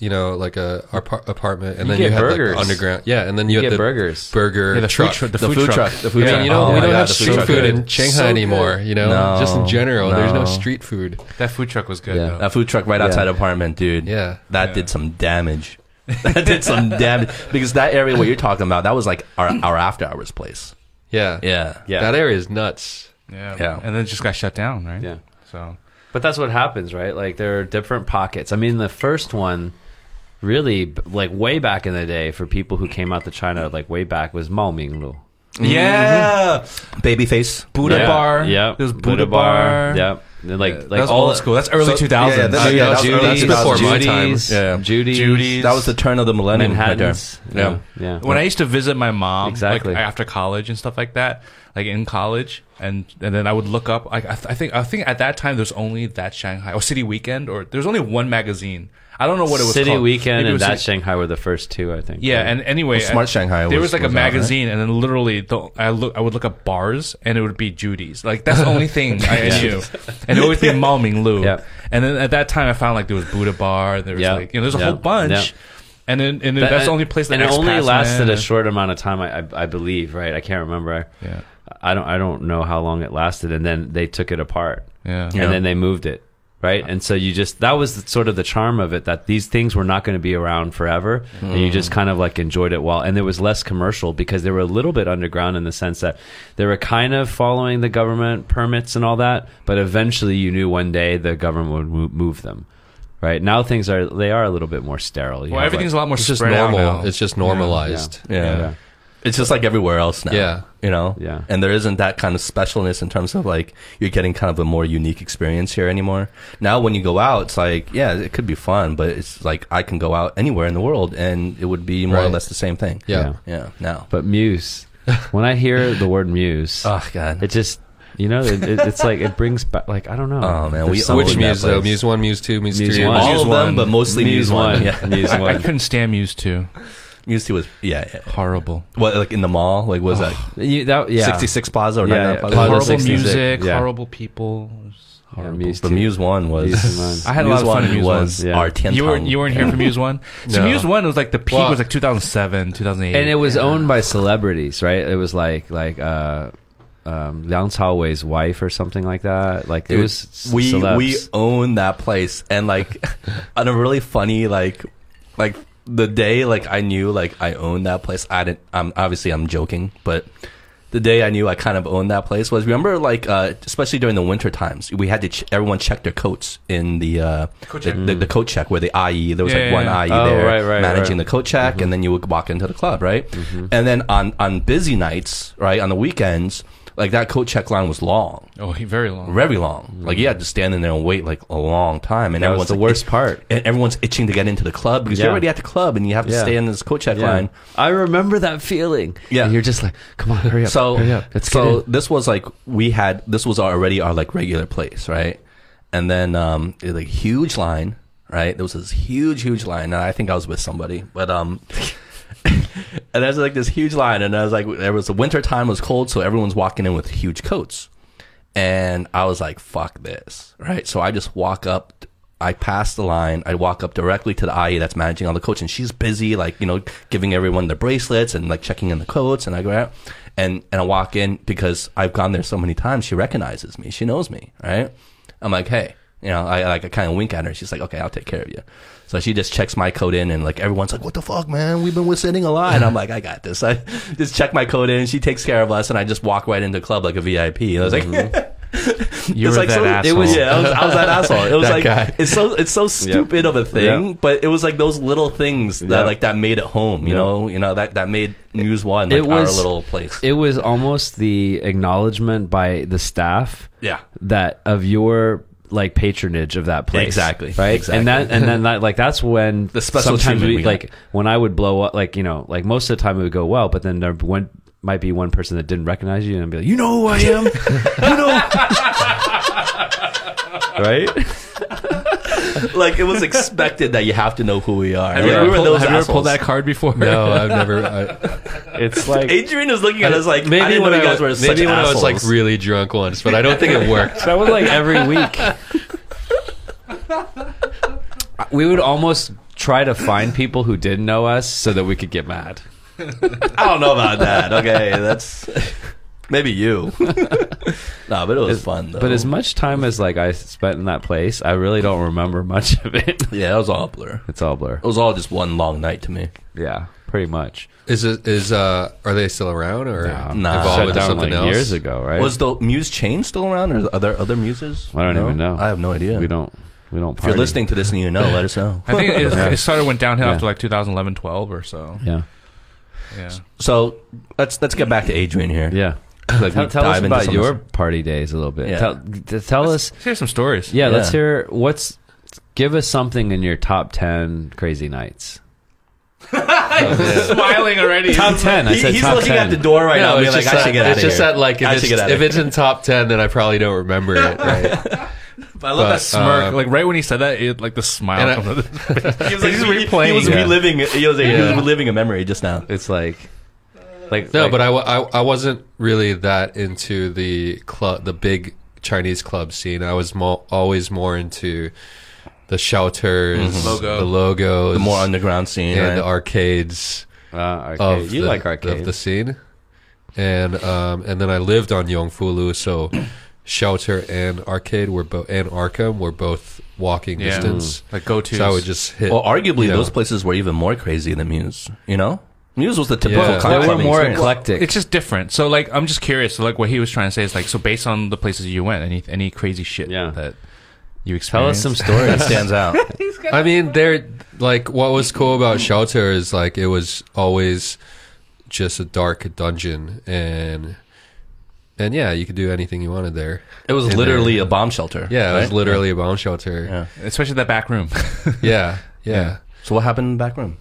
had Yeah. street food. You had Yeah, Well, that was a the co- after hours nice place for cocktail us. bar, Yeah, and then yeah, a yeah. nice like you know, like a apar- apartment, and You then you get had burgers. like underground. Yeah, and then you, You had get the burgers. burger Yeah, the truck. food truck. The, The food, food truck. truck. The food I truck. mean, you know, Oh we don't God, have street food in good. Shanghai So anymore. You know, No, just in general, there's no no. street food. That food truck was good. Yeah. though. That food truck right outside the apartment, dude. Yeah. That Yeah. did some damage. that did some damage because that area what you're talking about that was like our our after hours place. Yeah, Yeah. Yeah. That area is nuts. Yeah. Yeah. And then it just got shut down, right? Yeah. So But that's what happens, right? Like there are different pockets. I mean, the first one, really, like way back in the day, for people who came out to China, like way back, was Maominglu. Yeah. Babyface. Buddha yeah. bar. Yeah. There's Buddha, bar. Yep. And like Yeah, like that's all old school. That's early So- 2000s. yeah, yeah, that's- Uh, yeah, that was- Judy's, that's before my time. Yeah. Judy's, Judy's. That was the turn of the millennium right there. Manhattan's. Yeah. yeah. when I used to visit my mom, Exactly. like after college and stuff like that, like in college, and and then I would look up. Like I, th- I think I think at that time there's only that Shanghai or City Weekend, or there's only one magazine. I don't know what it was. City called. Weekend think it and was that City- Shanghai were the first two, I think. Yeah, and anyway, Well, Smart I- Shanghai There was- was like was a out, right? magazine, and then literally, the, I look, I would look up bars, and it would be Judy's. Like that's the only thing I Yeah. knew, and it would always be Mao Ming Lu. Yeah. And then at that time, I found like there was Buddha Bar. There was Yeah. like you know, there's a Yeah. whole bunch. Yeah. And then and then That- that's the only place that and it only expats lasted went. a short amount of time, I, I, I believe. Right? I can't remember. Yeah. I don't. I don't know how long it lasted, and then they took it apart, Yeah. Yeah. and then they moved it, right? And so you just that was sort of the charm of it that these things were not going to be around forever, and you just mm. kind of like enjoyed it while, and there was less commercial because they were a little bit underground in the sense that they were kind of following the government permits and all that, but eventually you knew one day the government would move them. Right now, things are they are a little bit more sterile. You Well, have, everything's like- a lot more It's just normal. now. It's just normalized. Yeah. Yeah. It's just like everywhere else now. Yeah. You know? Yeah. And there isn't that kind of specialness in terms of like you're getting kind of a more unique experience here anymore. Now when you go out, it's like, yeah, it could be fun, but it's like I can go out anywhere in the world and it would be more or less the same thing. Yeah. Yeah. Now. But Muse, when I hear the word Muse, Oh god. it just you know it, it, it's like it brings back like I don't know. Oh, man, There's we Which Muse though? Muse one, Muse two, Muse, Muse three. one. all Muse of them, one. but mostly Muse Muse, one. one. Yeah. Muse I, I couldn't stand Muse too. Muse two was yeah, yeah. Horrible. What like in the mall? Like what was that You, that, yeah. 66 Plaza or Yeah, 99 yeah. Plaza? Plaza horrible 66, music. yeah. Horrible people. It Yeah, Muse But. Muse one was Muse. I had a lot of fun one Muse was one. Yeah. our 10 You weren't you weren't here for Muse One. So No. Muse One was like the peak Well- was like 2007, 2008. and it was owned by celebrities, right? It was like like uh, um, Liang Chaowei's wife or something like that. Like it was we celebs. we own that place and like on a really funny like like the day like I knew like I owned that place. I didn't I'm obviously I'm joking but the day I knew I kind of owned that place was remember like uh especially during the winter times we had to ch- everyone check their coats in the uh Coat the, the, the coat check where the ayi there was Yeah, like one yeah. ayi Oh, there right, right, managing right. the coat check and then you would walk into the club right? And then on on busy nights right on the weekends like that coat check line was long oh, he very long. very long. Like you had to stand in there and wait like a long time, and That was everyone's the like, worst itch- part. And everyone's itching to get into the club because Yeah. you're already at the club and you have to Yeah. stay in this coat check Yeah. line. I remember that feeling. Yeah. and you're just like, come on, hurry up, So, hurry up. Let's so get in. this was like we had this was already our like regular place, right? And then um, it was like huge line, right? There was this huge, huge line. And I think I was with somebody, but um. and there's like this huge line, and I was like, there was the winter time was cold, so everyone's walking in with huge coats, and I was like, fuck this, right? So I just walk up, I pass the line, I walk up directly to the ayi that's managing all the coats, and she's busy, like you know, giving everyone their bracelets and like checking in the coats, and I go out, and and I walk in because I've gone there so many times, she recognizes me, she knows me, right? I'm like, hey, you know, I like I kind of wink at her. She's like, okay, I'll take care of you. So she just checks my code in, and like everyone's like, "What the fuck, man? We've been with sitting a lot." And I'm like, "I got this." I just check my code in. She takes care of us, and I just walk right into the club like a VIP. And I was like, mm-hmm. You it's were like that so, asshole. It was yeah, I was, I was that asshole. It was That like guy. it's so it's so stupid of a thing, Yep. but it was like those little things that Yep. like that made it home. You Yep. know, you know that that made Muse One like It was- our little place. It was almost the acknowledgement by the staff yeah, that of your like patronage of that place. Exactly. right? Exactly. and that and then that like that's when The special sometimes we, we like when i would blow up like you know like most of the time it would go well but then there one might be one person that didn't recognize you and be like you know who i am. You know right like it was expected that you have to know who we are. Have Like, you ever, we were pulled, those have you ever pulled that card before? No, I've never. I, it's like Adrian is looking at us like maybe I didn't when know you I were was, such maybe when I was like really drunk once, but I don't think it worked. that was like every week we would almost try to find people who didn't know us so that we could get mad. I don't know about that. Okay, that's maybe you. no, but it was fun though. But as much time as like I spent in that place, I really don't remember much of it. yeah, it was all blur. It's all blur. It was all just one long night to me. Yeah, pretty much. Is it is uh are they still around or No. Nah. evolved Shut down something like else? years ago, right? Was the Muse chain still around, or are there other muses? I don't No? even know. I have no idea. we don't. We don't. If you're listening to this and you know, let us know. I think it, Yeah. it started went downhill Yeah. after like 2011, 12 or so. Yeah. Yeah. So let's let's get back to Adrian here. Yeah. Like, Tell, tell us dive into about some your of party days a little bit. Yeah. Tell, t- tell us. Let's hear some stories. Yeah, let's hear what's. Give us something in your top ten crazy nights. Smiling already. Top ten. I He- said he's top looking 10. at the door right now, No, being it's like, just I should that, get out it's of just here. that like if, it's, get out if it's in top ten, then I probably don't remember it. Right? But I love But, that smirk. uh, like right when he said that, it, like the smile. I- comes out of the- he was, like, He's re- replaying He was it. reliving. He was, like, he was reliving a memory just now. It's like, like No, like- but I, I, I wasn't really that into the club, the big Chinese club scene. I was mo- always more into the shelters, Logo. the logos, The more underground scene, and right? the arcades uh, arcade. of you the, like arcades. of the scene. And um, and then I lived on Yongfulu, so shelter and arcade were both and Arkham were both walking Yeah. distance. like go to. So I would just hit. well, arguably, you know, those places were even more crazy than Muse. You know, Muse was the typical Yeah. club they were more experience. eclectic. It's just different. So like, I'm just curious. So like, what he was trying to say is like, so based on the places you went, any any crazy shit Yeah. that you experienced? Tell us experienced. some that stands out. I mean, they're like what was cool about Shelter is like it was always just a dark dungeon, and and yeah, you could do anything you wanted there. It was In literally there. a bomb shelter. Yeah, it was right? literally a bomb shelter. Yeah. especially that back room. Yeah, yeah. So what happened in the back room?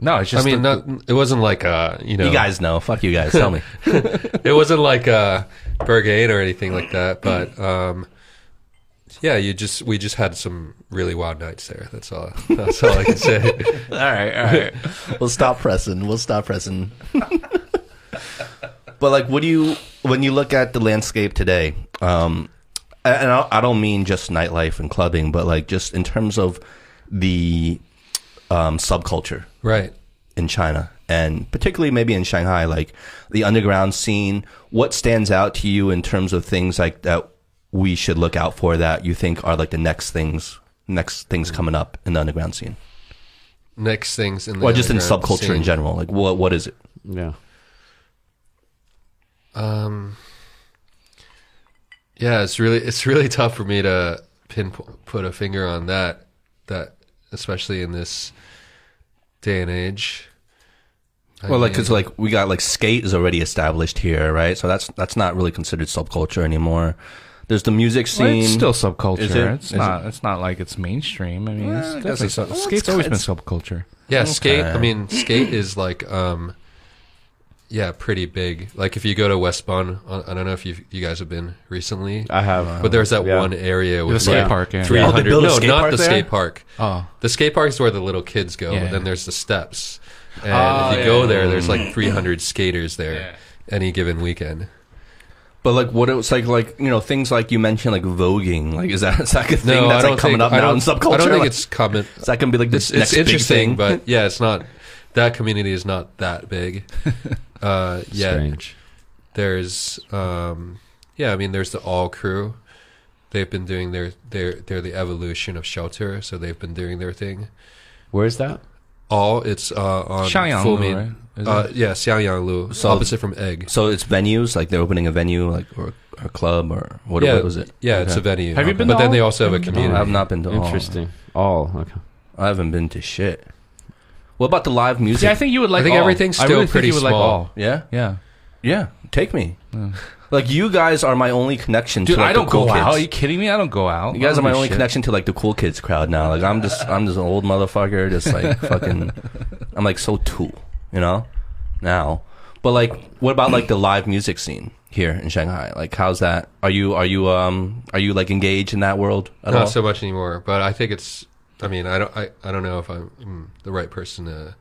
No, it's just. I mean, the- not it wasn't like uh you know You guys know. Fuck you guys. Tell me. it wasn't like uh Berghain or anything like that, but um yeah, you just we just had some really wild nights there. That's all. That's all I can say. all right, all right. we'll stop pressing. We'll stop pressing. but like, what do you when you look at the landscape today? Um, and I I don't mean just nightlife and clubbing, but like just in terms of the um, subculture right. in China and particularly maybe in Shanghai, like the underground scene. What stands out to you in terms of things like that we should look out for that you think are like the next things, next things coming up in the underground scene, Next things in the or just in underground subculture in general? Like what what is it? yeah. Um, yeah, it's really it's really tough for me to pin put a finger on that. That especially in this day and age. I Well, like, mean, cause like we got like skate is already established here, right? So that's that's not really considered subculture anymore. There's the music Well, scene. it's still subculture. Is it? It's Is not. It's not like it's mainstream. I mean, Well, it's I it's- sub- well, skate's it's- always been subculture. yeah, skate. I mean, skate is like um, yeah, pretty big. Like if you go to West Bund, I I don't know if you you guys have been recently, I have. but there's that yeah. one area The with skate like park. Yeah. three Oh, they hundred. built a no, skate not park the there? skate park. Oh, The skate park is where the little kids go, Yeah. but then there's the steps. And Oh, if you yeah, go there, there's like 300 skaters there Yeah. any given weekend. but like what it was like, like you know things like you mentioned, like voguing. Like is that is that a thing No, that's like coming think, up now in subculture? I don't think Like, it's common. is that gonna be like the It's, next it's big interesting, thing? but yeah, it's not. That community is not that big. Uh, yeah, Strange. there's um, yeah. I mean, there's the All Crew. They've been doing their their they're the evolution of Shelter, so they've been doing their thing. Where's that? All it's uh, on Xiangyang, Fumin. right? Uh, yeah, Xiangyang Lu, So- opposite from Egg. so it's venues, like they're opening a venue, like or a club or what, yeah, what was it? Yeah, it's a venue. Have you been But to then all? they also have a Have you been to No, community. I've not been to all. Interesting. All. Okay. I haven't been to shit. What about the live music? See, I think you would like. I think all. everything's I still really think pretty you would like small. all. yeah, Yeah, yeah. Take me. Yeah. Like you guys are my only connection dude, to like, I don't the cool go kids. out. Are you kidding me? I don't go out. You guys I are my only shit. connection to like the cool kids crowd now. Like I'm just I'm just an old motherfucker, just like fucking. I'm like so cool, you know. Now, but like, what about like the live music scene here in Shanghai? Like, how's that? Are you are you um are you like engaged in that world at not all? so much anymore. But I think it's. I mean, I don't. I, I don't know if I'm mm, the right person to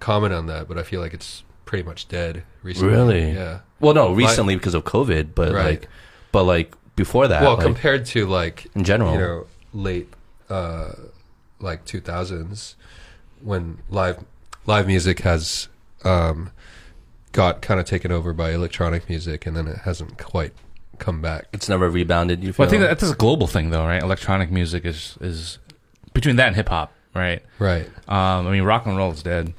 comment on that, but I feel like it's pretty much dead recently. Really? Yeah. well, no, recently because of COVID, but Right. like, but like before that, well, like, compared to like in general, you know late uh like 2000s when live live music has um, got kind of taken over by electronic music, and then it hasn't quite come back. It's never rebounded. You feel? Well, I think that that's a global thing, though, right? Electronic music is is between that and hip hop, right? Right. Um, I mean, rock and roll is dead.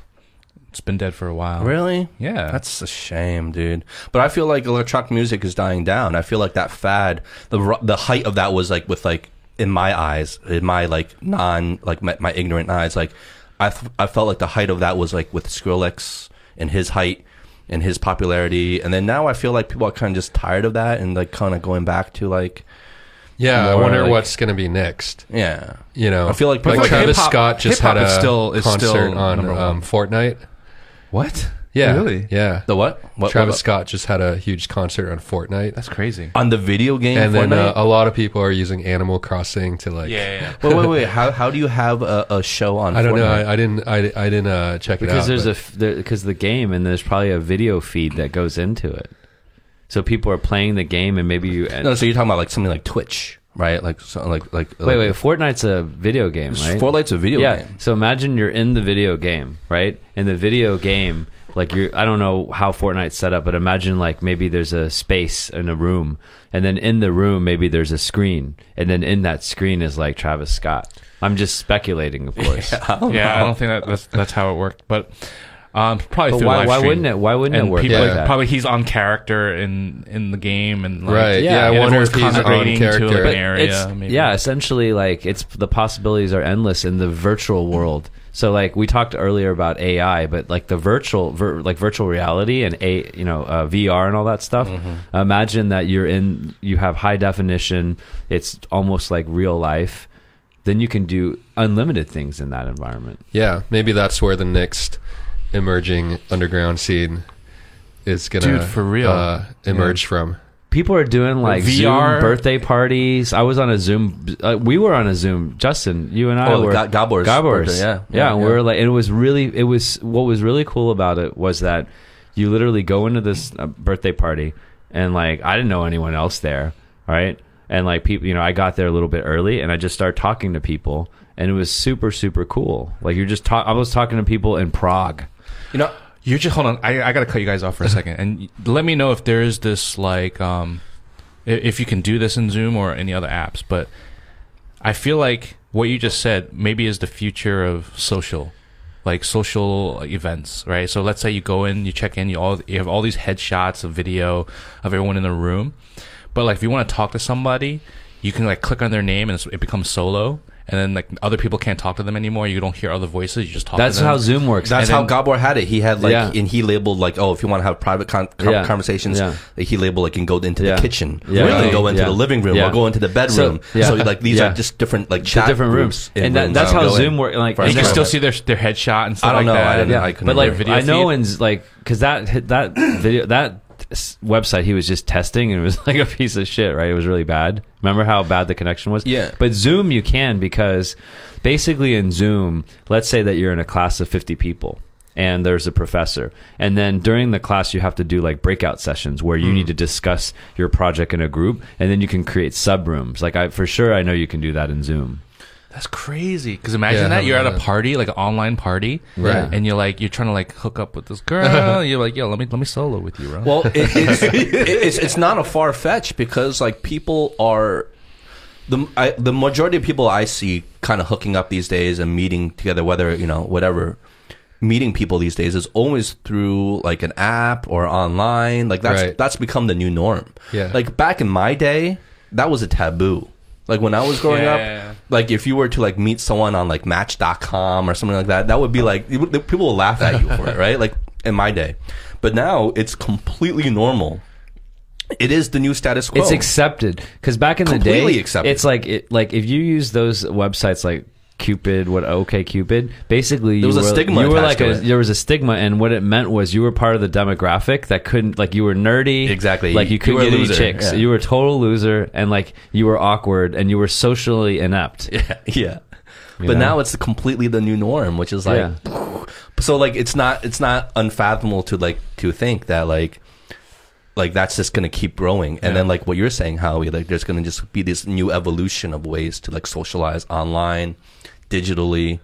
It's been dead for a while. really. Yeah. That's a shame, dude. But I feel like electronic music is dying down. I feel like that fad, the the height of that was like with like in my eyes, in my like non like my, my ignorant eyes, like I I felt like the height of that was like with Skrillex and his height and his popularity, and then now I feel like people are kind of just tired of that and like kind of going back to like Yeah, I wonder like- what's going to be next. yeah. You know, I feel like like people- Travis hip-hop- Scott just hip-hop had a is still- is concert still on number one. um, Fortnite. what? Yeah, Really? Yeah, The what? what Travis what- Scott just had a huge concert on Fortnite, That's crazy. on the video game. and then uh, Fortnite? a lot of people are using Animal Crossing to like. yeah. yeah. wait, wait, wait. How how do you have a, a show on? I don't know. I, I didn't. I, I didn't uh, check it because there's but- a f- there, because the game and there's probably a video feed that goes into it. So people are playing the game and maybe you No, so you're talking about like something like Twitch, right? Like so, like like wait wait Fortnite's a video game right? Fortnite's a video yeah. game. So imagine you're in the video game, right? In the video game, like you're I don't know how Fortnite's set up, but imagine like maybe there's a space in a room, and then in the room maybe there's a screen, and then in that screen is like Travis Scott. I'm just speculating, of course. yeah, I don't think that that's that's how it worked, but um, probably But through why, live why stream. wouldn't it? Why wouldn't And it work people, Yeah. like like, probably he's on character in in the game, and like, right. yeah, Yeah, I wonder if he's on congregating to, like, character. an area. it's, maybe. yeah, essentially, like it's the possibilities are endless in the virtual world. So, like we talked earlier about AI, but like the virtual, vir, like virtual reality and a, you know, uh, VR and all that stuff. Mm-hmm. Imagine that you're in, you have high definition. It's almost like real life. Then you can do unlimited things in that environment. Yeah, maybe that's where the next emerging underground scene is gonna Dude, for real. uh, emerge from. People are doing like VR. Zoom birthday parties. I was on a Zoom. Uh, we were on a Zoom. Justin, you and I Oh, were. Ga- Gabor's Gabor's. birthday, yeah. yeah. Yeah, and we yeah. were like, it was really. It was what was really cool about it was that you literally go into this uh, birthday party and like I didn't know anyone else there, right? And like people, you know, I got there a little bit early and I just started talking to people, and it was super super cool. Like you're just talk. I was talking to people in Prague. You know, You're just hold on. I I gotta cut you guys off for a second, and let me know if there is this like um, if you can do this in Zoom or any other apps. But I feel like what you just said maybe is the future of social, like social events, right? So let's say you go in, you check in, you all you have all these headshots of video of everyone in the room, but like if you want to talk to somebody, you can like click on their name and it becomes solo. And then like other people can't talk to them anymore. You don't hear other voices. You just talk. That's to them. how Zoom works. that's And how then- Gabor had it. He had like, Yeah. and he labeled like, oh, if you want to have private con- com- Yeah. conversations, Yeah. like, he labeled like, can go into Yeah. the kitchen, Yeah. or you can Really? go into Yeah. the living room, Yeah. or go into the bedroom. So- yeah. So, like these Yeah. are just different like The chat different groups rooms, and that, rooms. that's how. Zoom works. Like, For And you can still see their their headshot and stuff I don't like know. that. I didn't- yeah, I couldn't but like video I know feed. and like because that that video that s- website he was just testing and it was like a piece of shit, right? It was really bad. Remember how bad the connection was? Yeah. But Zoom you can because basically in Zoom, let's say that you're in a class of 50 people and there's a professor. And then during the class you have to do like breakout sessions where you hmm. need to discuss your project in a group and then you can create sub rooms. Like I for sure I know you can do that in Zoom. That's crazy. Because imagine Yeah, that you're at a party, like an online party, Right. And you're like you're trying to like hook up with this girl. you're like, yo, let me let me solo with you, bro. Well, it, it's, it, it's it's not a far fetch because like people are the I, the majority of people I see kind of hooking up these days and meeting together, whether you know whatever meeting people these days is always through like an app or online. Like that's Right. that's become the new norm. Yeah. Like back in my day, that was a taboo. Like when I was growing Yeah. up, like if you were to like meet someone on like Match.com or something like that, that would be like it would- people will laugh at you for it, right? Like in my day, but now it's completely normal. It is the new status quo. It's accepted because back in the day, Completely accepted. it's like it, like if you use those websites like Cupid, what OK Cupid, basically There was you a were, stigma You were like a there was a stigma, and what it meant was you were part of the demographic that couldn't like you were nerdy, Exactly. Like you You couldn't a get any chicks. yeah. You were a total loser, and like you were awkward, and you were socially inept. yeah, yeah. You But know? now it's completely the new norm, which is like Yeah. so like it's not it's not unfathomable to like to think that like like that's just gonna keep growing and Yeah. then like what you're saying howie like there's gonna just be this new evolution of ways to like socialize online digitally,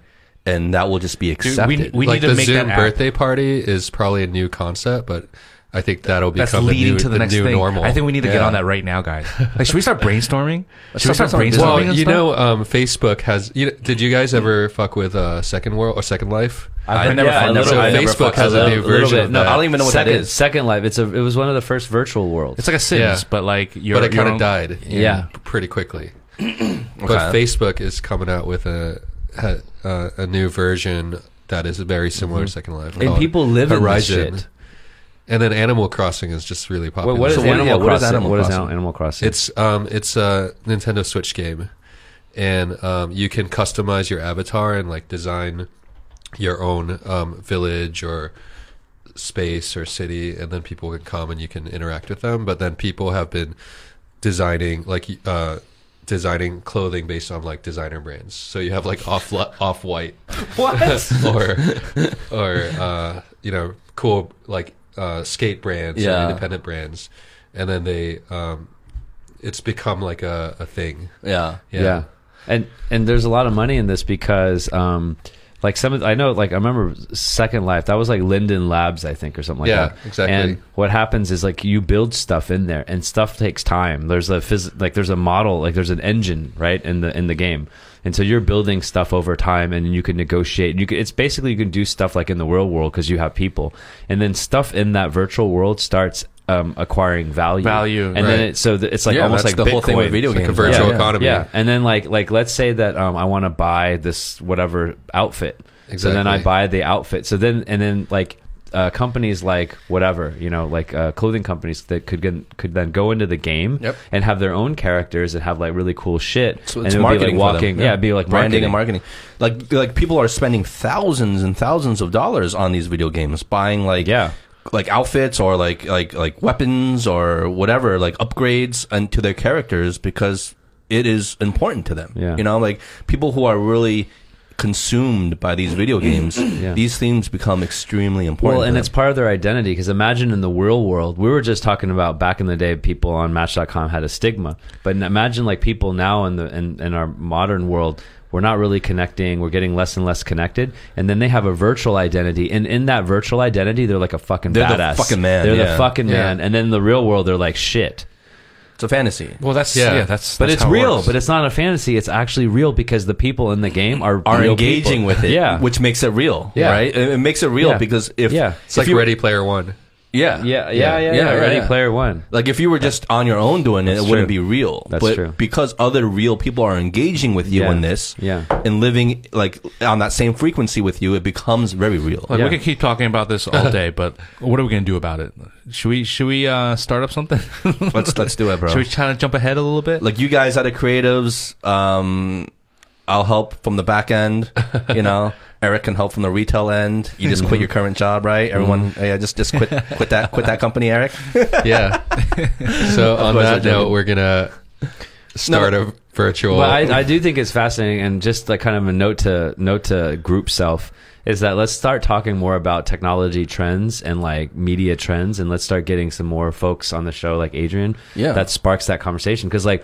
and that will just be Dude, accepted. we, we like need to the make Zoom that app. birthday party is probably a new concept, but I think that'll That's become the leading new, to the, next new thing. normal. I think we need to get on that right now, guys. Like, should we start brainstorming? Should we start start brainstorming. brainstorming? Well, and you stuff? know, um, Facebook has. You, did you guys ever fuck with uh, Second World or Second Life? I heard- never yeah, fucked a it. I so never Facebook fucked has a new little version bit. of No, that. I don't even know what Second, that is. Second Life. It's a. It was one of the first virtual worlds. it's like a Sims, Yeah. but like you're, but it kind of died. Yeah. pretty quickly. Okay. But Facebook is coming out with a uh, a new version that is very similar to Second Life. Mm-hmm. and people live in this Horizon. shit. And then Animal Crossing is just really popular. What, what is So what- Animal yeah, what is Crossing? Animal What is Crossing? Animal Crossing? It's um it's a Nintendo Switch game, and um, you can customize your avatar and like design your own um, village or space or city, and then people can come and you can interact with them. But then people have been designing like uh, designing clothing based on like designer brands. So you have like off off white what? or or uh, you know cool like uh, skate brands Yeah. or independent brands, and then they um, it's become like a, a thing. yeah. yeah. and and there's a lot of money in this because um like some of I know like I remember Second Life that was like Linden Labs I think or something like Yeah, that. exactly. And what happens is like you build stuff in there and stuff takes time. There's a phys- like there's a model like there's an engine right in the in the game. And so you're building stuff over time and you can negotiate. You can, it's basically you can do stuff like in the real world because you have people. And then stuff in that virtual world starts um, acquiring value. Value, And then right. it, so th- it's like Yeah, almost like the whole thing with video It's like a games. virtual yeah. economy. Yeah, and then like like let's say that um, I want to buy this whatever outfit. So then I buy the outfit. So then and then like uh, companies like whatever you know like uh, clothing companies that could get, could then go into the game Yep. and have their own characters and have like really cool shit. So and it's it marketing be like walking. Yeah, it'd be like branding marketing. and marketing. Like like people are spending thousands and thousands of dollars on these video games, buying like Yeah. Like outfits or like like like weapons or whatever, like upgrades and to their characters because it is important to them. Yeah. You know, like people who are really consumed by these video games, Yeah. these themes become extremely important. Well, and it's part of their identity because imagine in the real world, we were just talking about back in the day, people on Match.com had a stigma, but imagine like people now in the in, in our modern world, we're not really connecting. We're getting less and less connected, and then they have a virtual identity, and in that virtual identity, they're like a fucking They're the badass, fucking man, They're yeah. the fucking Yeah. man, and then in the real world, they're like shit. it's a fantasy. Well, that's yeah, Yeah. that's. But that's it's how it real. works. But it's not a fantasy. It's actually real because the people in the game are Are real engaging people. with it, Yeah, which makes it real, Yeah. right? It, it makes it real Yeah. because if Yeah. It's like if you- Ready Player One. Yeah, yeah, yeah, yeah, yeah. Yeah, Ready yeah. Player One. Like if you were just on your own doing it, That's it wouldn't true. be real. That's but true. because other real people are engaging with you Yeah. in this, Yeah. and living like on that same frequency with you, it becomes very real. Like Yeah. we can keep talking about this all day, but what are we gonna do about it? Should we should we uh, start up something? let's let's do it, bro. Should we try to jump ahead a little bit? like you guys are the creatives. Um, I'll help from the back end. You know, Eric can help from the retail end. You just quit your current job, right? Everyone, Mm-hmm. yeah, just just quit quit that quit that company, Eric. Yeah. so on that do. note, we're gonna start a virtual. But I, I do think it's fascinating, and just like kind of a note to note to group self is that let's start talking more about technology trends and like media trends, and let's start getting some more folks on the show like Adrian. Yeah. that sparks that conversation because like.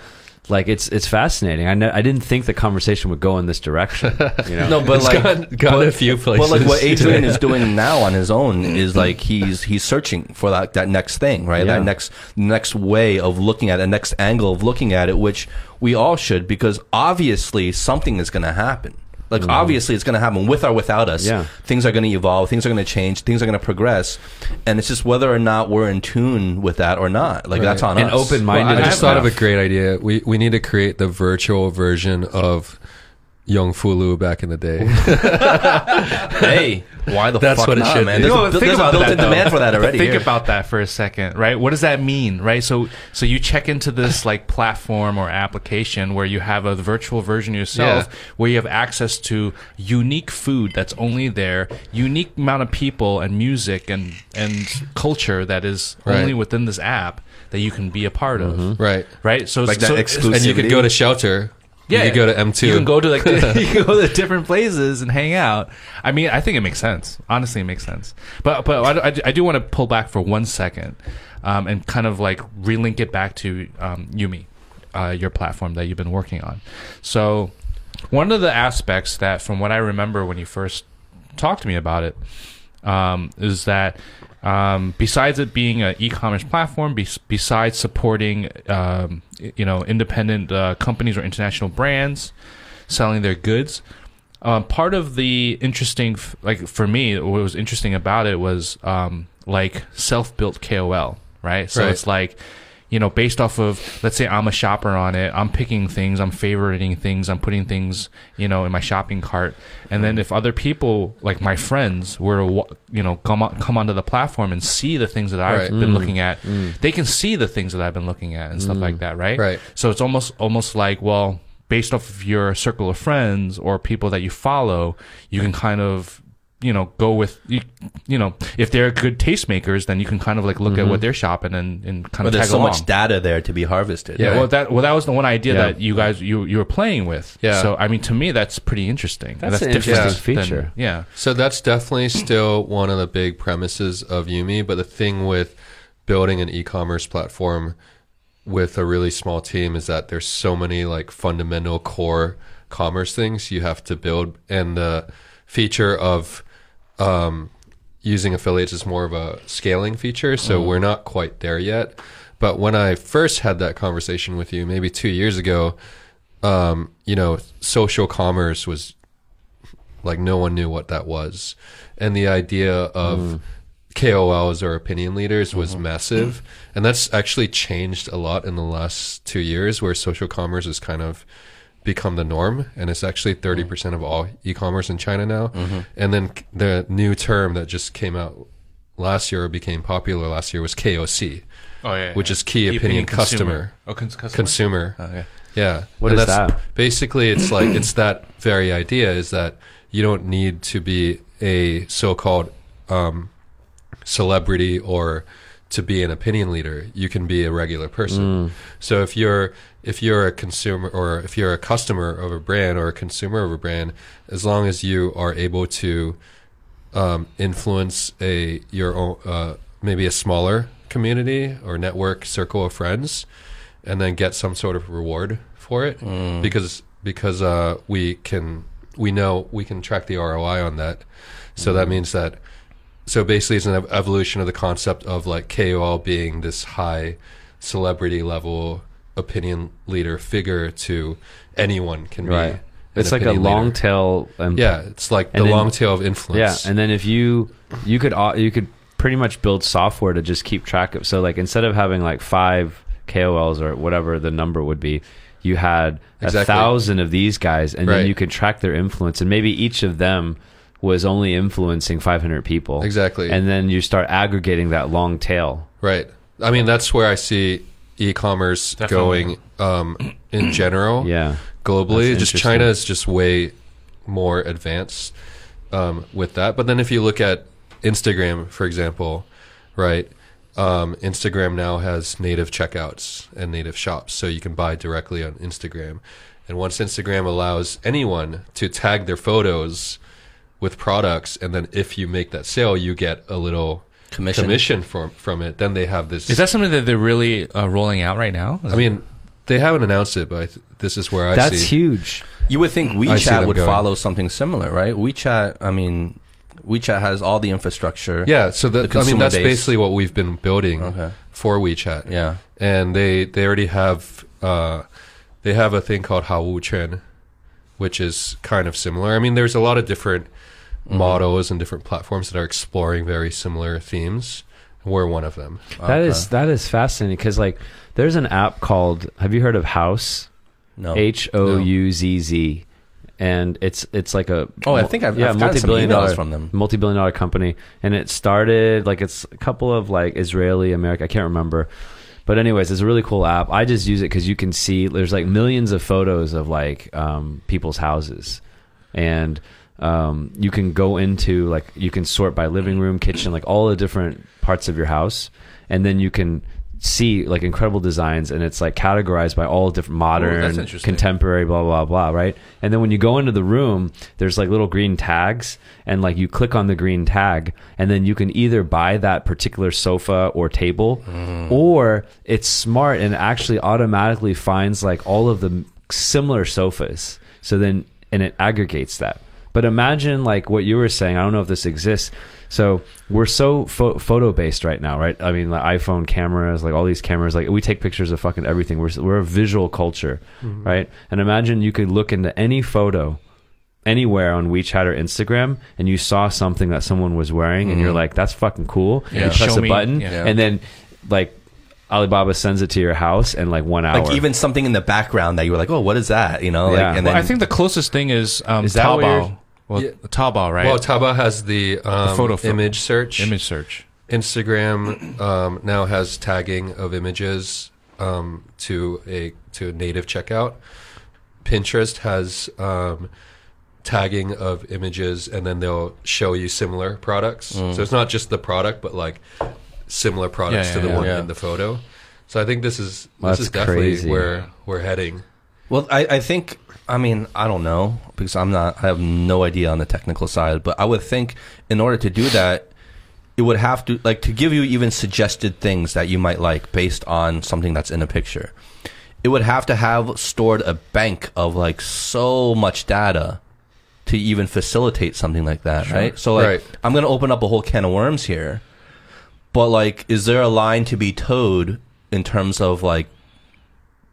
Like it's it's fascinating. I know, I didn't think the conversation would go in this direction. You know? No, but It's like gone- gone a few places. Well, like what. Adrian is doing now on his own is like he's he's searching for that that next thing, right? Yeah. That next next way of looking at it, next angle of looking at it, which we all should because obviously something is going to happen. Like obviously it's going to happen with or without us. Mm-hmm. Yeah. Things are going to evolve, things are going to change, things are going to progress, and it's just whether or not we're in tune with that or not. Like that's on and us. open Well, minded. I just thought of a great idea. We we need to create the virtual version of Young Fulu back in the day. hey, why the That's fuck what it not, should man? be. There's, No, a, think there's a about built-in that, though. demand for that already. Think here. about that for a second, right? What does that mean, right? So, so you check into this like platform or application where you have a virtual version of yourself, Yeah. where you have access to unique food that's only there, unique amount of people and music and and culture that is Right. only within this app that you can be a part of, mm-hmm. right. right? So, Like that so And you could go to shelter. Yeah, You could go to M2. You can go to like you can go to different places and hang out. I mean, I think it makes sense. Honestly, it makes sense. But but I, I, I do want to pull back for one second um, and kind of like relink it back to um, Yumi, uh, your platform that you've been working on. So One of the aspects that, from what I remember when you first talked to me about it, um, is that um, besides it being an e-commerce platform, bes besides supporting um, you know independent uh, companies or international brands selling their goods, um, part of the interesting, f- like for me, what was interesting about it was um, like self-built KOL, right? So Right. it's like you know, based off of, let's say I'm a shopper on it, I'm picking things, I'm favoriting things, I'm putting things, you know, in my shopping cart. And then if other people, like my friends, were to, you know, come on, come onto the platform and see the things that I've Right. been mm. looking at, mm. they can see the things that I've been looking at and stuff mm. like that, right? Right. So it's almost, almost like, well, based off of your circle of friends or people that you follow, you can kind of, you know, go with you, you know, if they're good tastemakers, then you can kind of like look at what mm-hmm. they're shopping and, and kind of. But of there's tag so along. much data there to be harvested. Yeah, Yeah. well, that well, that was the one idea Yeah. that you guys you you were playing with. Yeah. So I mean, to me, that's pretty interesting. That's an different interesting than- feature. yeah. So that's definitely still one of the big premises of Yumi. But the thing with building an e-commerce platform with a really small team is that there's so many like fundamental core commerce things you have to build, and the feature of um, using affiliates is more of a scaling feature. So we're not quite there yet. But when I first had that conversation with you, maybe two years ago, um, you know, social commerce was like no one knew what that was, and the idea of KOLs or opinion leaders was massive, and that's actually changed a lot in the last two years, where social commerce is kind of become the norm, and it's actually thirty percent of all e-commerce in China now. And then the new term that just came out last year or became popular last year was KOC, Oh yeah. which is key, opinion, customer. Oh, cons- customer. Consumer. Okay. Yeah. What and is that's that? Basically, it's like it's that very idea is that you don't need to be a so-called um, celebrity or to be an opinion leader. You can be a regular person. So if you're if you're a consumer or if you're a customer of a brand or a consumer of a brand, as long as you are able to um, influence a your own uh, maybe a smaller community or network circle of friends, and then get some sort of reward for it because because uh, we can we know we can track the ROI on that. So that means that so basically it's an evolution of the concept of like KOL being this high celebrity level opinion leader figure to anyone can be. Right. an It's like a long leader. tail. Um, Yeah, it's like the then- long tail of influence. Yeah, and then if you you could au- you could pretty much build software to just keep track of. So like instead of having like five KOLs or whatever the number would be, you had a thousand of these guys, and Right. then you could track their influence, and maybe each of them was only influencing 500 people. Exactly. And then you start aggregating that long tail. Right. I mean, that's where I see e-commerce Definitely. going um, in general. Yeah. globally. That's Just. China is just way more advanced um, with that. But then if you look at Instagram, for example, right? Um, Instagram now has native checkouts and native shops, so you can buy directly on Instagram. And once Instagram allows anyone to tag their photos with products, and then if you make that sale, you get a little Commission. commission from from it. Then they have this. Is that something that they're really uh, rolling out right now? I mean, they haven't announced it, but I th- this is where I That's see. huge. You would think WeChat would going. follow something similar, right? WeChat, I mean, WeChat has all the infrastructure. Yeah, so that The I mean that's base. basically what we've been building Okay. for WeChat. Yeah. and they they already have uh, they have a thing called Hao Chen, which is kind of similar. I mean, there's a lot of different Mm-hmm. models and different platforms that are exploring very similar themes. We're one of them. That is that is fascinating because like there's an app called Have you heard of Houzz? No. H O U Z Z, and it's it's like a Oh, I think I've- yeah I've multi-billion emails dollar from them. multi-billion dollar company, and it started like it's a couple of like Israeli America I can't remember, but anyways, it's a really cool app. I just use it because you can see there's like millions of photos of like um, people's houses, and um, you can go into like you can sort by living room, kitchen, like all the different parts of your house, and then you can see like incredible designs and it's like categorized by all different modern interesting. contemporary blah blah blah right and then when you go into the room there's like little green tags and like you click on the green tag and then you can either buy that particular sofa or table or it's smart and actually automatically finds like all of the similar sofas so then and it aggregates that. But imagine like what you were saying. I don't know if this exists. So we're so pho- photo based right now, right? I mean, like iPhone cameras, like all these cameras, like we take pictures of fucking everything. We're we're a visual culture, mm-hmm. right? And imagine you could look into any photo anywhere on WeChat or Instagram and you saw something that someone was wearing and you're mm-hmm. like, that's fucking cool. Yeah. You press Show a button and then like Alibaba sends it to your house in like one hour. Like even something in the background that you were like, oh, what is that? You know, Yeah. like, and Well, I think the closest thing is um, Is that what Taobao. you're- Well, Yeah. Taobao, right? Well, Taobao has the, um, photo fil- image search. Image search. Instagram um, now has tagging of images um, to a to a native checkout. Pinterest has um, tagging of images, and then they'll show you similar products. So it's not just the product, but like similar products Yeah, to the yeah. one Yeah. in the photo. So I think this is That's this is definitely crazy. where we're heading. Well, I, I think, I mean, I don't know because I'm not, I have no idea on the technical side, but I would think in order to do that, it would have to, like, to give you even suggested things that you might like based on something that's in a picture. It would have to have stored a bank of like so much data to even facilitate something like that, right? So, like, Right. I'm going to open up a whole can of worms here, but like, is there a line to be towed in terms of like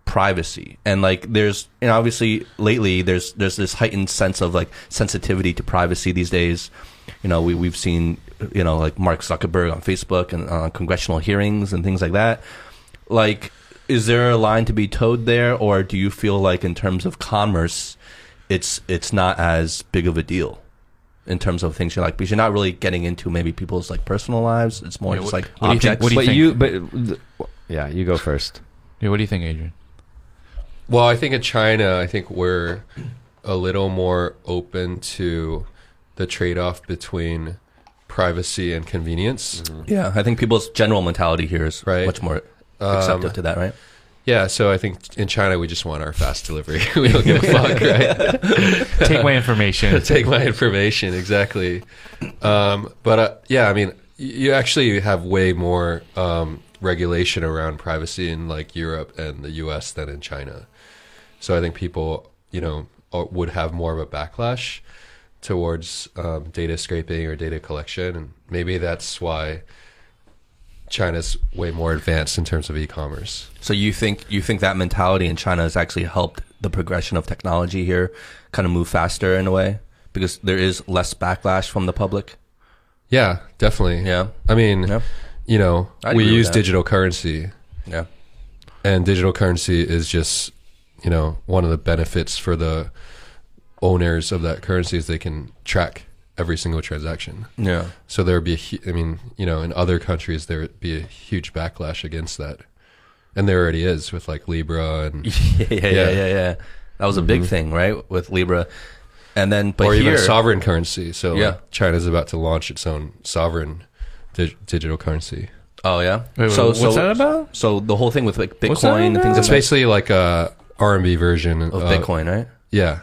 privacy? And like there's and obviously lately there's there's this heightened sense of like sensitivity to privacy these days. You know we, we've seen you know like mark zuckerberg on facebook and on congressional hearings and things like that. Like is there a line to be towed there? Or do you feel like in terms of commerce it's it's not as big of a deal in terms of things you're like because you're not really getting into maybe people's like personal lives it's more Yeah, just what- like what do you think- objects what do but think? you, but th- yeah, you go first. Yeah, what do you think, Adrian? Well, I think in China, I think we're a little more open to the trade-off between privacy and convenience. yeah i think people's general mentality here is Right. much more Um, acceptive to that right Yeah, so I think in China we just want our fast delivery. we don't give a fuck, right? Take my information. Take my information exactly. Um, but uh, yeah, I mean, you actually have way more um, regulation around privacy in like Europe and the U.S. than in China. So I think people, you know, would have more of a backlash towards um, data scraping or data collection, and maybe that's why China's way more advanced in terms of e-commerce. So you think you think that mentality in China has actually helped the progression of technology here kind of move faster in a way because there is less backlash from the public. Yeah, definitely. Yeah. I mean, Yeah. you know, I'd we use digital currency, Yeah. and digital currency is just, you know, one of the benefits for the owners of that currency is they can track every single transaction. Yeah. So there would be, a, hu- I mean, you know, in other countries there would be a huge backlash against that, and there already is with like Libra and yeah, yeah, yeah, Yeah. yeah, yeah. That was a big thing, right, with Libra, and then but or here, even sovereign currency. So Yeah. like, China's about to launch its own sovereign dig- digital currency. oh yeah. Wait, so what's so, that about? So the whole thing with like Bitcoin and things? It's like basically like a RMB version that of uh, Bitcoin, right? Yeah.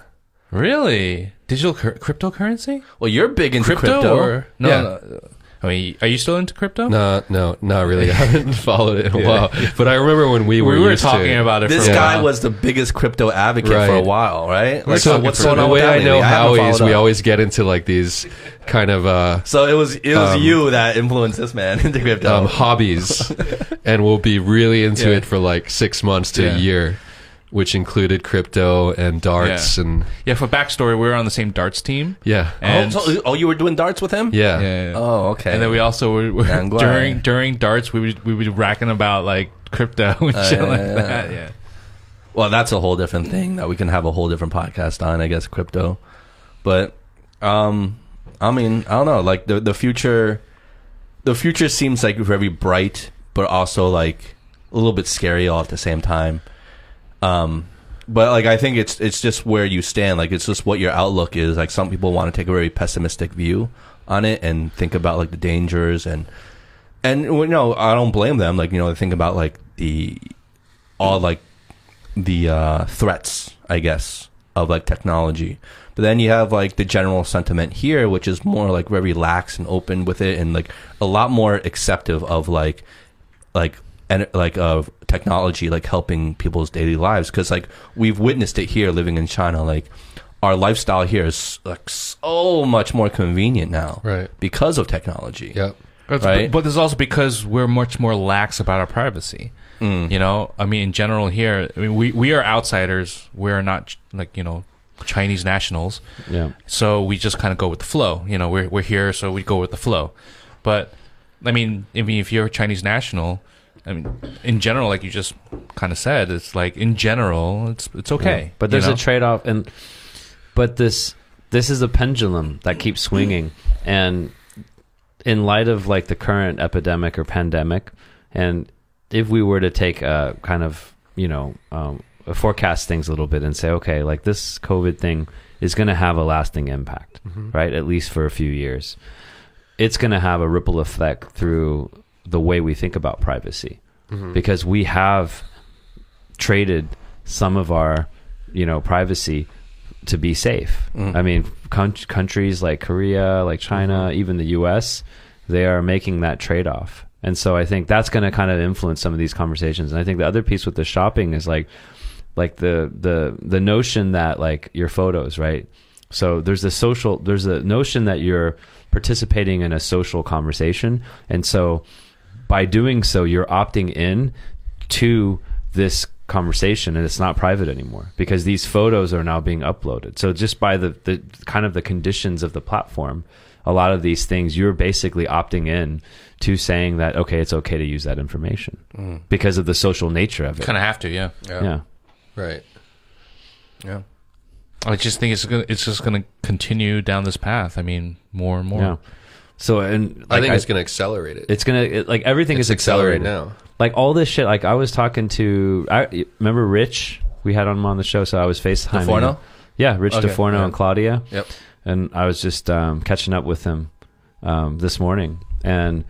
Really? Digital cur- cryptocurrency? Well, you're big into Crypto, crypto, or no, Yeah. no? I mean, are you still into crypto? No, no, not really. I haven't followed it in a Yeah. while. But I remember when we were we were used talking to, about it. This for a guy while. was the biggest crypto advocate for a while, right? Like, so, so what's so going the on way I know lately? haven't Howie is followed we up. always get into like these kind of uh, So it was it was Um, you that influenced this man into crypto. um, hobbies, and we'll be really into Yeah. it for like six months to Yeah. a year, which included crypto and darts Yeah. and yeah. For backstory, we were on the same darts team, yeah, and oh, so, oh, you were doing darts with him? yeah. yeah, yeah. Oh, okay. And then we also were, were during during darts we would we would be racking about like crypto and Uh, shit yeah, like yeah, that. yeah. Yeah. Well, that's a whole different thing that we can have a whole different podcast on, I guess, crypto. But um I mean, I don't know, like the the future the future seems like very bright, but also like a little bit scary all at the same time. Um but like I think it's it's just where you stand, like it's just what your outlook is. Like some people want to take a very pessimistic view on it and think about like the dangers and and you know, I don't blame them. Like, you know, they think about like the all like the uh, threats, I guess, of like technology. But then you have like the general sentiment here, which is more like very lax and open with it, and like a lot more acceptive of like like and like of technology like helping people's daily lives because like we've witnessed it here living in China like our lifestyle here is like so much more convenient now, Right. Because of technology. Yep. But, Right. but this is also because we're much more lax about our privacy. Mm. You know, I mean, in general here, I mean, we we are outsiders. We're not like you know Chinese nationals, Yeah. so we just kind of go with the flow. You know, we're we're here, so we go with the flow. But I mean, I mean, if you're a Chinese national, I mean, in general, like you just kind of said, it's like in general, it's it's okay. Yeah. But you there's know? a trade off and but this this is a pendulum that keeps swinging and in light of like the current epidemic or pandemic and if we were to take a kind of, you know, um, forecast things a little bit and say, okay, like this COVID thing is going to have a lasting impact, right? At least for a few years. It's going to have a ripple effect through the way we think about privacy because we have traded some of our, you know, privacy to be safe. Mm. I mean, coun- countries like Korea, like China, even the U.S., they are making that trade off. And so I think that's going to kind of influence some of these conversations. And I think the other piece with the shopping is like, like the the the notion that like your photos, right? So there's a social, there's a notion that you're participating in a social conversation, and so by doing so, you're opting in to this conversation and it's not private anymore because these photos are now being uploaded. So just by the, the kind of the conditions of the platform, a lot of these things you're basically opting in to saying that okay, it's okay to use that information mm. because of the social nature of it. kind of have to, yeah. yeah. Right. Yeah. I just think it's gonna it's just gonna continue down this path. I mean, more and more. Yeah. So and I like, think it's going to accelerate it. it's gonna it, like everything It's is accelerating accelerated now. Like all this shit. Like I was talking to I remember Rich. We had him on the show, so I was FaceTiming. DeForno? him. Yeah, Rich Okay, DeForno yeah. and Claudia. Yep. and I was just um, catching up with him um, this morning, and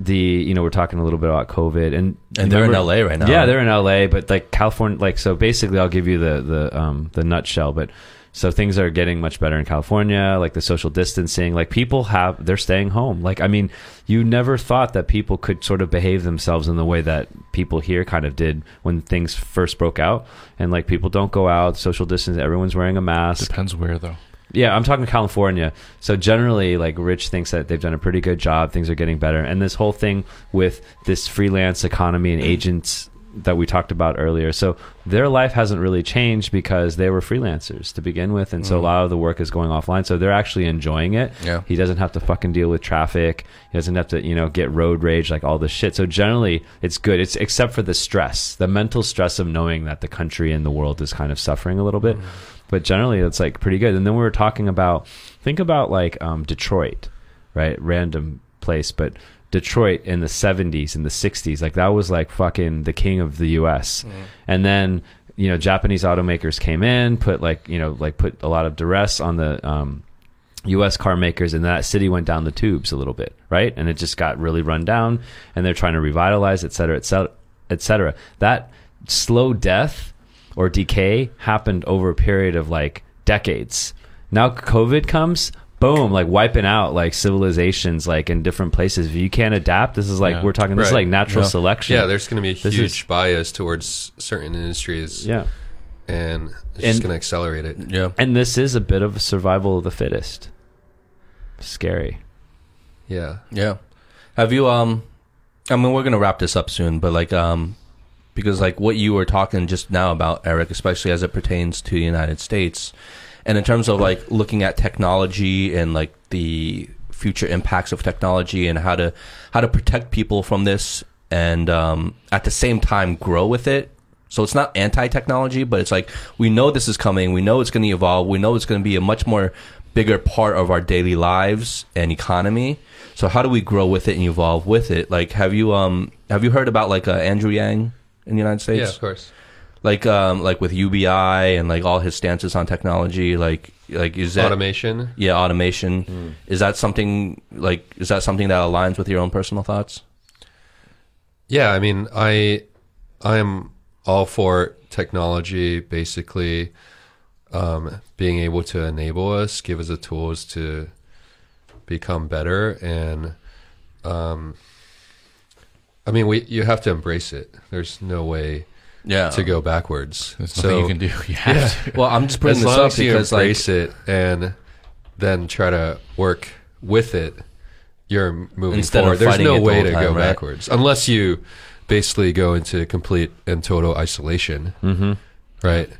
the you know we're talking a little bit about COVID, and And they're in LA right now. Yeah, they're in LA, but like California, like so basically, I'll give you the the um, the nutshell, but. So things are getting much better in California, like the social distancing, like people have they're staying home. Like I mean, you never thought that people could sort of behave themselves in the way that people here kind of did when things first broke out. And like people don't go out, social distance, everyone's wearing a mask. Depends where though. Yeah, I'm talking California. So generally, like Rich thinks that they've done a pretty good job. Things are getting better, and this whole thing with this freelance economy and agents that we talked about earlier. So their life hasn't really changed because they were freelancers to begin with, and so a lot of the work is going offline. So they're actually enjoying it. Yeah. He doesn't have to fucking deal with traffic. He doesn't have to, you know, get road rage like all this shit. So generally, it's good. It's except for the stress, the mental stress of knowing that the country and the world is kind of suffering a little bit. But generally, it's like pretty good. And then we were talking about think about like um, Detroit, right? Random place, but Detroit in the 70s and the 60s, like that was like fucking the king of the US. And then, you know, Japanese automakers came in, put like, you know, like put a lot of duress on the um, US car makers, and that city went down the tubes a little bit, right? And it just got really run down, and they're trying to revitalize, et cetera, et cetera, et cetera. That slow death or decay happened over a period of like decades. Now COVID comes, boom, like wiping out like civilizations like in different places. If you can't adapt, this is like Yeah. we're talking. This is like natural Yeah. selection. Yeah, there's going to be a This huge is- bias towards certain industries, yeah. and it's And- just going to accelerate it. Yeah. And this is a bit of a survival of the fittest. Scary. Yeah. Yeah. Have you um I mean we're gonna wrap this up soon, but like um because like what you were talking just now about, Eric, especially as it pertains to the United States, and in terms of like looking at technology and like the future impacts of technology and how to how to protect people from this and um at the same time grow with it. So it's not anti-technology, but it's like we know this is coming. We know it's going to evolve. We know it's going to be a much more bigger part of our daily lives and economy. So how do we grow with it and evolve with it? Like, have you um have you heard about like uh, Andrew Yang in the United States? Yeah, of course. Like um like with UBI and like all his stances on technology. Like like is that Automation. yeah automation? Is that something like is that something that aligns with your own personal thoughts? Yeah, I mean, I I am all for technology basically um, being able to enable us, give us the tools to become better, and um, I mean, we you have to embrace it. There's no way Yeah. to go backwards. There's so nothing you can do. You have to. Well, I'm just bringing as this up as you because like embrace it and then try to work with it, you're moving Instead of forward. There's no it the way to time, go right? backwards unless you basically go into complete and total isolation, Mm-hmm. right?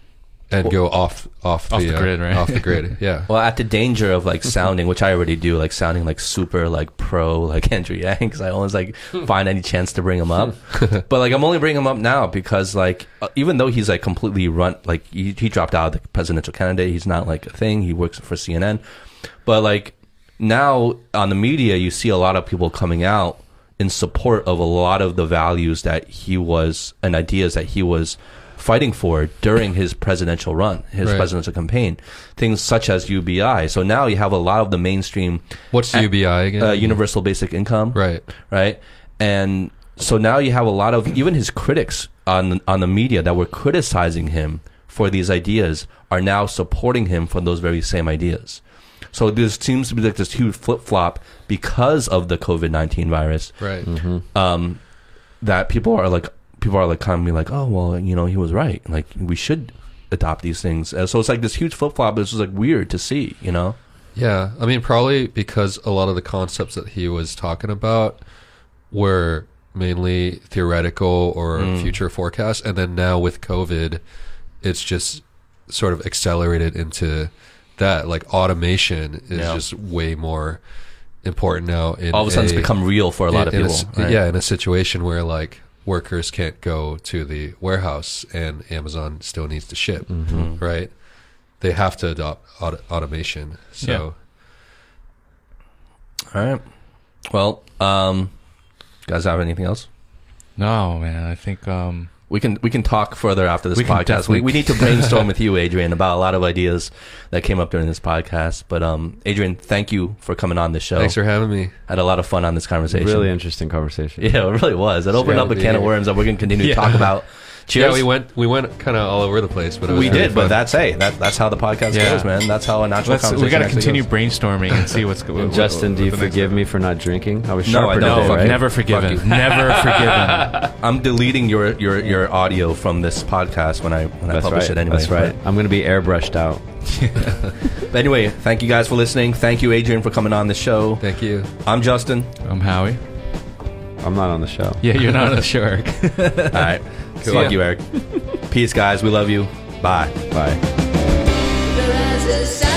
And go off off, Off the, the uh, grid, right? Off the grid, yeah. Well, at the danger of like sounding, which I already do, like sounding like super like pro like Andrew Yang, because I always like find any chance to bring him up. but like I'm only bringing him up now because like uh, even though he's like completely run, like he, he dropped out of the presidential candidate, he's not like a thing. He works for CNN, but like now on the media, you see a lot of people coming out in support of a lot of the values that he was and ideas that he was fighting for during his presidential run, his Right. presidential campaign. Things such as UBI. So now you have a lot of the mainstream What's uh, UBI again? uh, universal basic income, Right. right? And so now you have a lot of even his critics on on the media that were criticizing him for these ideas are now supporting him for those very same ideas. So this seems to be like this huge flip flop because of the COVID nineteen virus. Right. Um, that people are like people are like kind of being like, oh well, you know, he was right. Like we should adopt these things. And so it's like this huge flip flop. It's just like weird to see, you know. Yeah, I mean, probably because a lot of the concepts that he was talking about were mainly theoretical or Mm. future forecasts, and then now with COVID, it's just sort of accelerated into that. Like automation is Yeah. just way more important now. In All of a sudden, it's become real for a lot of people. s- right? Yeah, in a situation where like workers can't go to the warehouse and Amazon still needs to ship, Mm-hmm. right? They have to adopt auto- automation. So. All right. Well, um, guys, have anything else? No, man. I think um, We can we can talk further after this We podcast. We, we need to brainstorm with you, Adrian, about a lot of ideas that came up during this podcast. But um, Adrian, thank you for coming on the show. Thanks for having me. Had a lot of fun on this conversation. Really interesting conversation. Yeah, it really was. It opened Yeah, up a can of worms that we're going to continue to talk about. Cheers. Yeah, we went we went kind of all over the place, but it was We really did, but fun. that's hey, that, that's how the podcast Yeah. goes, man. That's how a natural let's, conversation. we got to actually continue goes. brainstorming and see what's going. Justin, do you forgive me for not drinking? I was No, sharper I don't. today, Fuck right? never Fuck forgiven. you. Never forgiven. I'm deleting your, your your audio from this podcast when I when I That's publish right. it anyway. That's right. I'm going to be airbrushed out. But anyway, thank you guys for listening. Thank you, Adrian, for coming on the show. Thank you. I'm Justin. I'm Howie. I'm not on the show. Yeah, you're not a shark. All right. See Fuck you, Eric. Peace, guys. We love you. Bye. Bye. There is a